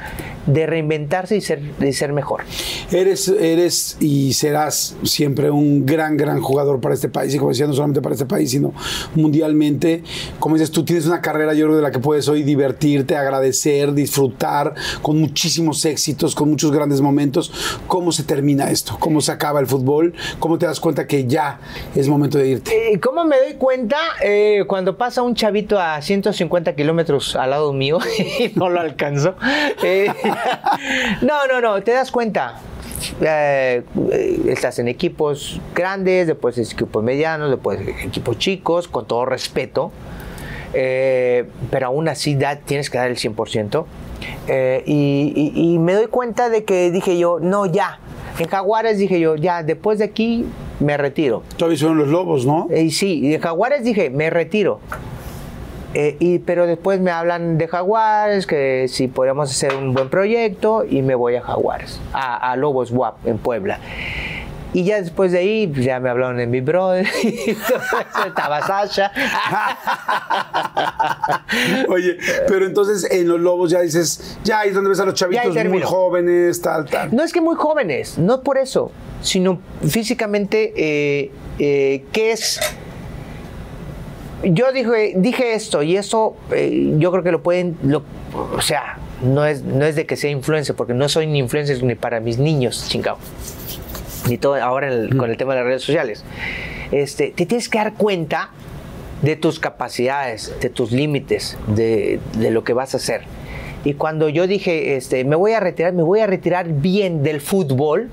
de reinventarse y ser, de ser mejor. Eres, eres y serás siempre un gran, gran jugador para este país, y como decía, no solamente para este país, sino mundialmente. Como dices, tú tienes una carrera, yo creo, de la que puedes hoy divertirte, agradecer, disfrutar, con muchísimos éxitos, con muchos grandes momentos. ¿Cómo se termina esto? ¿Cómo se acaba el fútbol? ¿Cómo te das cuenta que ya es momento de irte? Eh, ¿Cómo me doy cuenta? Eh, cuando pasa un chavito a 150 kilómetros al lado mío <laughs> y no lo alcanzo. Eh, <laughs> no, no, no, te das cuenta. estás en equipos grandes, después equipos medianos, después equipos chicos, con todo respeto. Pero aún así tienes que dar el 100%. Eh, y, me doy cuenta de que dije yo, no, ya. En Jaguares dije yo, ya, después de aquí me retiro. Todavía son los lobos, ¿no? Y sí, y de Jaguares dije, me retiro. Eh, y, pero después me hablan de Jaguares, que si podríamos hacer un buen proyecto, y me voy a Jaguares, a, a Lobos WAP en Puebla. Y ya después de ahí, ya me hablaron de mi brother, <laughs> estaba Sasha. Oye, pero entonces en los lobos ya dices, ya ahí es donde ves a los chavitos muy jóvenes, tal, tal. No es que muy jóvenes, no por eso, sino físicamente, eh, eh, ¿qué es? Yo dije, dije esto y eso eh, yo creo que lo pueden, o sea, no es, no es de que sea influencer, porque no soy ni influencer ni para mis niños, chingado y todo ahora con el tema de las redes sociales, este, te tienes que dar cuenta de tus capacidades, de tus límites, de, lo que vas a hacer. Y cuando yo dije, este, me voy a retirar, me voy a retirar bien del fútbol,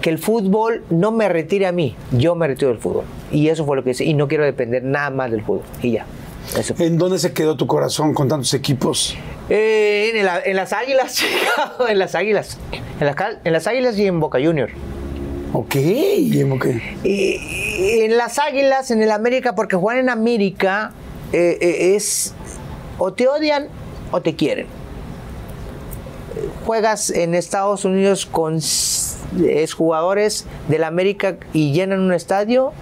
que el fútbol no me retire a mí, yo me retiro del fútbol. Y eso fue lo que hice. Y no quiero depender nada más del fútbol. Y ya. ¿En dónde se quedó tu corazón con tantos equipos? Eh, <laughs> en, las Águilas, en las Águilas. En las, Águilas y en Boca Junior. Ok, ¿y en en las Águilas, en el América, porque jugar en América eh, eh, es o te odian o te quieren. Juegas en Estados Unidos con jugadores del América y llenan un estadio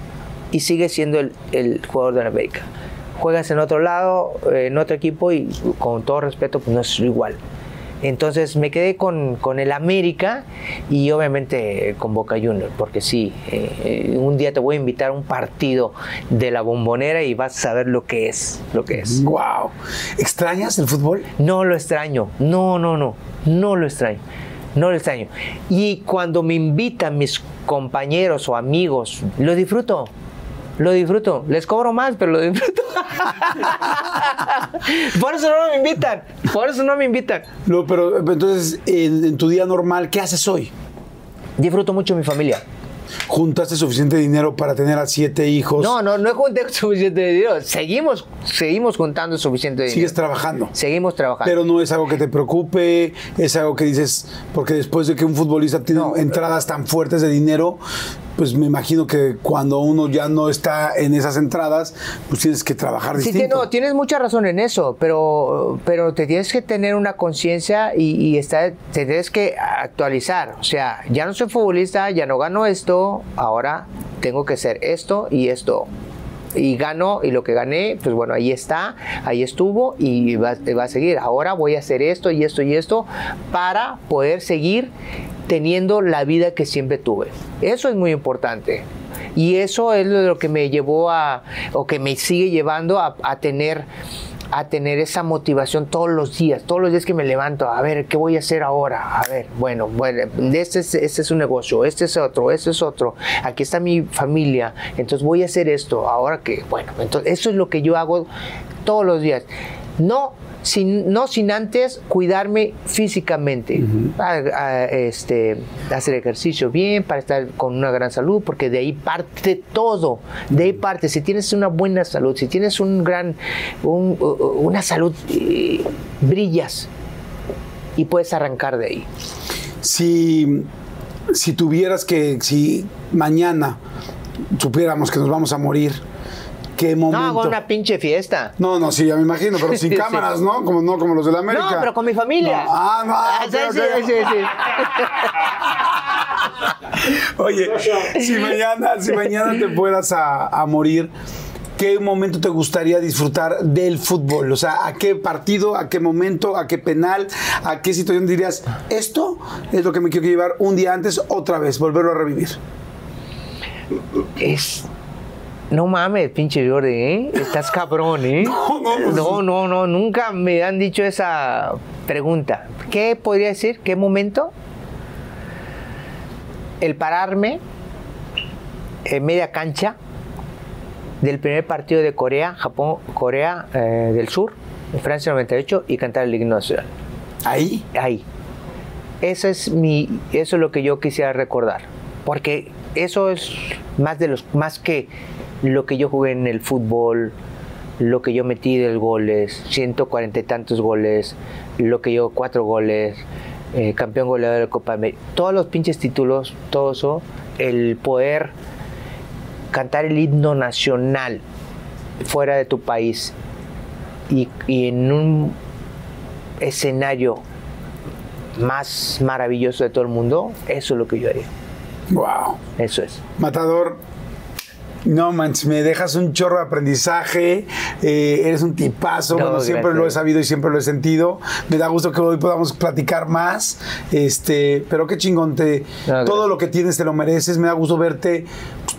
y sigues siendo el, el jugador del América juegas en otro lado, eh, en otro equipo y con todo respeto, pues no es igual. Entonces me quedé con, el América y obviamente con Boca Juniors, porque sí, eh, un día te voy a invitar a un partido de la bombonera y vas a saber lo que es, lo que es. Wow. ¿Extrañas el fútbol? No lo extraño, no, no, no, no lo extraño. No lo extraño. Y cuando me invitan mis compañeros o amigos, lo disfruto. Lo disfruto. Les cobro más, pero lo disfruto. <laughs> Por eso no me invitan. Por eso no me invitan. No, pero entonces, en, tu día normal, ¿qué haces hoy? Disfruto mucho mi familia. ¿Juntaste suficiente dinero para tener a siete hijos? No, no, no junté <laughs> suficiente dinero. Seguimos, seguimos juntando suficiente dinero. Sigues trabajando. Seguimos trabajando. Pero no es algo que te preocupe, es algo que dices, porque después de que un futbolista tiene entradas tan fuertes de dinero, pues me imagino que cuando uno ya no está en esas entradas, pues tienes que trabajar distinto. Sí, no, tienes mucha razón en eso, pero, pero te tienes que tener una conciencia y, estar, te tienes que actualizar. O sea, ya no soy futbolista, ya no gano esto, ahora tengo que hacer esto y esto y gano y lo que gané, pues bueno, ahí está, ahí estuvo y va, va, a seguir. Ahora voy a hacer esto y esto y esto para poder seguir teniendo la vida que siempre tuve. Eso es muy importante. Y eso es lo que me llevó a, o que me sigue llevando a, tener a tener esa motivación todos los días, todos los días que me levanto, a ver, ¿qué voy a hacer ahora? A ver, bueno, bueno este es, este es un negocio, este es otro, este es otro, aquí está mi familia, entonces voy a hacer esto, ahora que, bueno, entonces eso es lo que yo hago todos los días. No sin, no sin antes cuidarme físicamente, este, hacer ejercicio bien para estar con una gran salud, porque de ahí parte todo, de ahí parte, si tienes una buena salud, si tienes un gran, una salud, eh, brillas y puedes arrancar de ahí. Si, si tuvieras que, si mañana supiéramos que nos vamos a morir, ¿Qué momento? No, hago una pinche fiesta. No, no, sí, ya me imagino, pero <laughs> sin Sí. cámaras, ¿no? Como no como los de la América. No, pero con mi familia. No. Ah, no. Ah, sí, ok. sí, sí, sí. <laughs> Oye, si mañana, si mañana te fueras a, a morir, ¿qué momento te gustaría disfrutar del fútbol? O sea, ¿a qué partido, a qué momento, a qué penal, a qué situación dirías, esto es lo que me quiero llevar un día antes, otra vez, volverlo a revivir? Es. No mames, pinche Jordi, ¿eh? Estás cabrón, ¿eh? <laughs> No, no, no, no, no, nunca me han dicho esa pregunta. ¿Qué podría decir? ¿Qué momento? El pararme en media cancha del primer partido de Corea, Japón, Corea eh, del Sur, en Francia 98, y cantar el himno nacional. Ahí. ahí. Eso es mi, eso es lo que yo quisiera recordar, porque eso es más de los, más que lo que yo jugué en el fútbol, lo que yo metí de goles, 140 y tantos goles, lo que yo cuatro goles, eh, campeón goleador de Copa América, todos los pinches títulos, todo eso, el poder cantar el himno nacional fuera de tu país y, y en un escenario más maravilloso de todo el mundo, eso es lo que yo haría. Wow. Eso es. Matador, no manches, me dejas un chorro de aprendizaje, eh, eres un tipazo, No, bueno, siempre lo he sabido y siempre lo he sentido. Me da gusto que hoy podamos platicar más, este, pero qué chingón, te, No, todo lo que tienes te lo mereces, me da gusto verte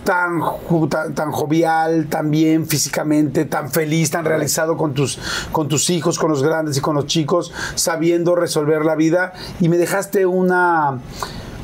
tan, tan, tan jovial, tan bien físicamente, tan feliz, tan realizado con tus, con tus hijos, con los grandes y con los chicos, sabiendo resolver la vida. Y me dejaste una...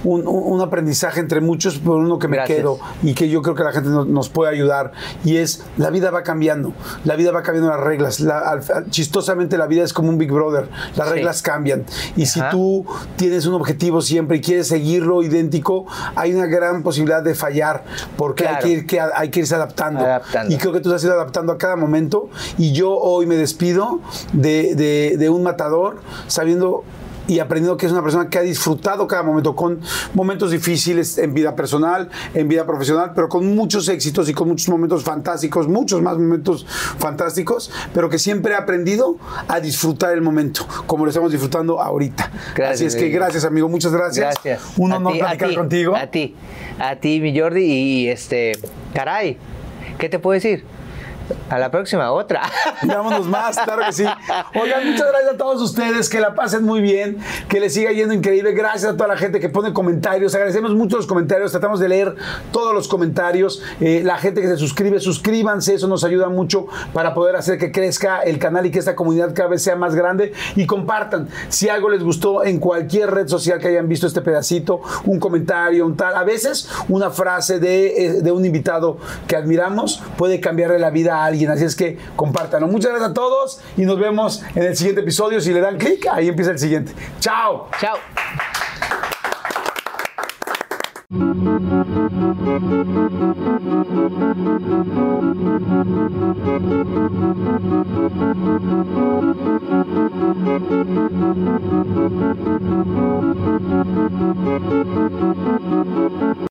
Un, un- aprendizaje entre muchos, pero uno que me Gracias. quedo y que yo creo que la gente no- nos puede ayudar y es la vida va cambiando, la vida va cambiando las reglas, La- al- al- chistosamente la vida es como un Big Brother, las Sí. reglas cambian y si tú tienes un objetivo siempre y quieres seguirlo idéntico, hay una gran posibilidad de fallar porque Claro. hay, que ir, que hay que irse adaptando. Adaptando. y creo que tú te has ido adaptando a cada momento y yo hoy me despido de, de- de un matador sabiendo y aprendiendo que es una persona que ha disfrutado cada momento con momentos difíciles en vida personal, en vida profesional, pero con muchos éxitos y con muchos momentos fantásticos, muchos más momentos fantásticos, pero que siempre ha aprendido a disfrutar el momento, como lo estamos disfrutando ahorita. Gracias, Así es que gracias, amigo, muchas gracias. Gracias. Un honor ti, a platicar ti, contigo. A ti, a ti, mi Jordi, y este, caray, ¿qué te puedo decir? A la próxima, otra. <laughs> Vámonos más, claro que sí. Oigan, muchas gracias a todos ustedes, que la pasen muy bien, que les siga yendo increíble. Gracias a toda la gente que pone comentarios. Agradecemos mucho los comentarios, tratamos de leer todos los comentarios. Eh, la gente que se suscribe, suscríbanse, eso nos ayuda mucho para poder hacer que crezca el canal y que esta comunidad cada vez sea más grande. Y compartan, si algo les gustó en cualquier red social que hayan visto este pedacito, un comentario, un tal. A veces una frase de, eh, de un invitado que admiramos puede cambiarle la vida alguien. Así es que compártanlo. Muchas gracias a todos y nos vemos en el siguiente episodio. Si le dan clic, ahí empieza el siguiente. ¡Chao! Chao.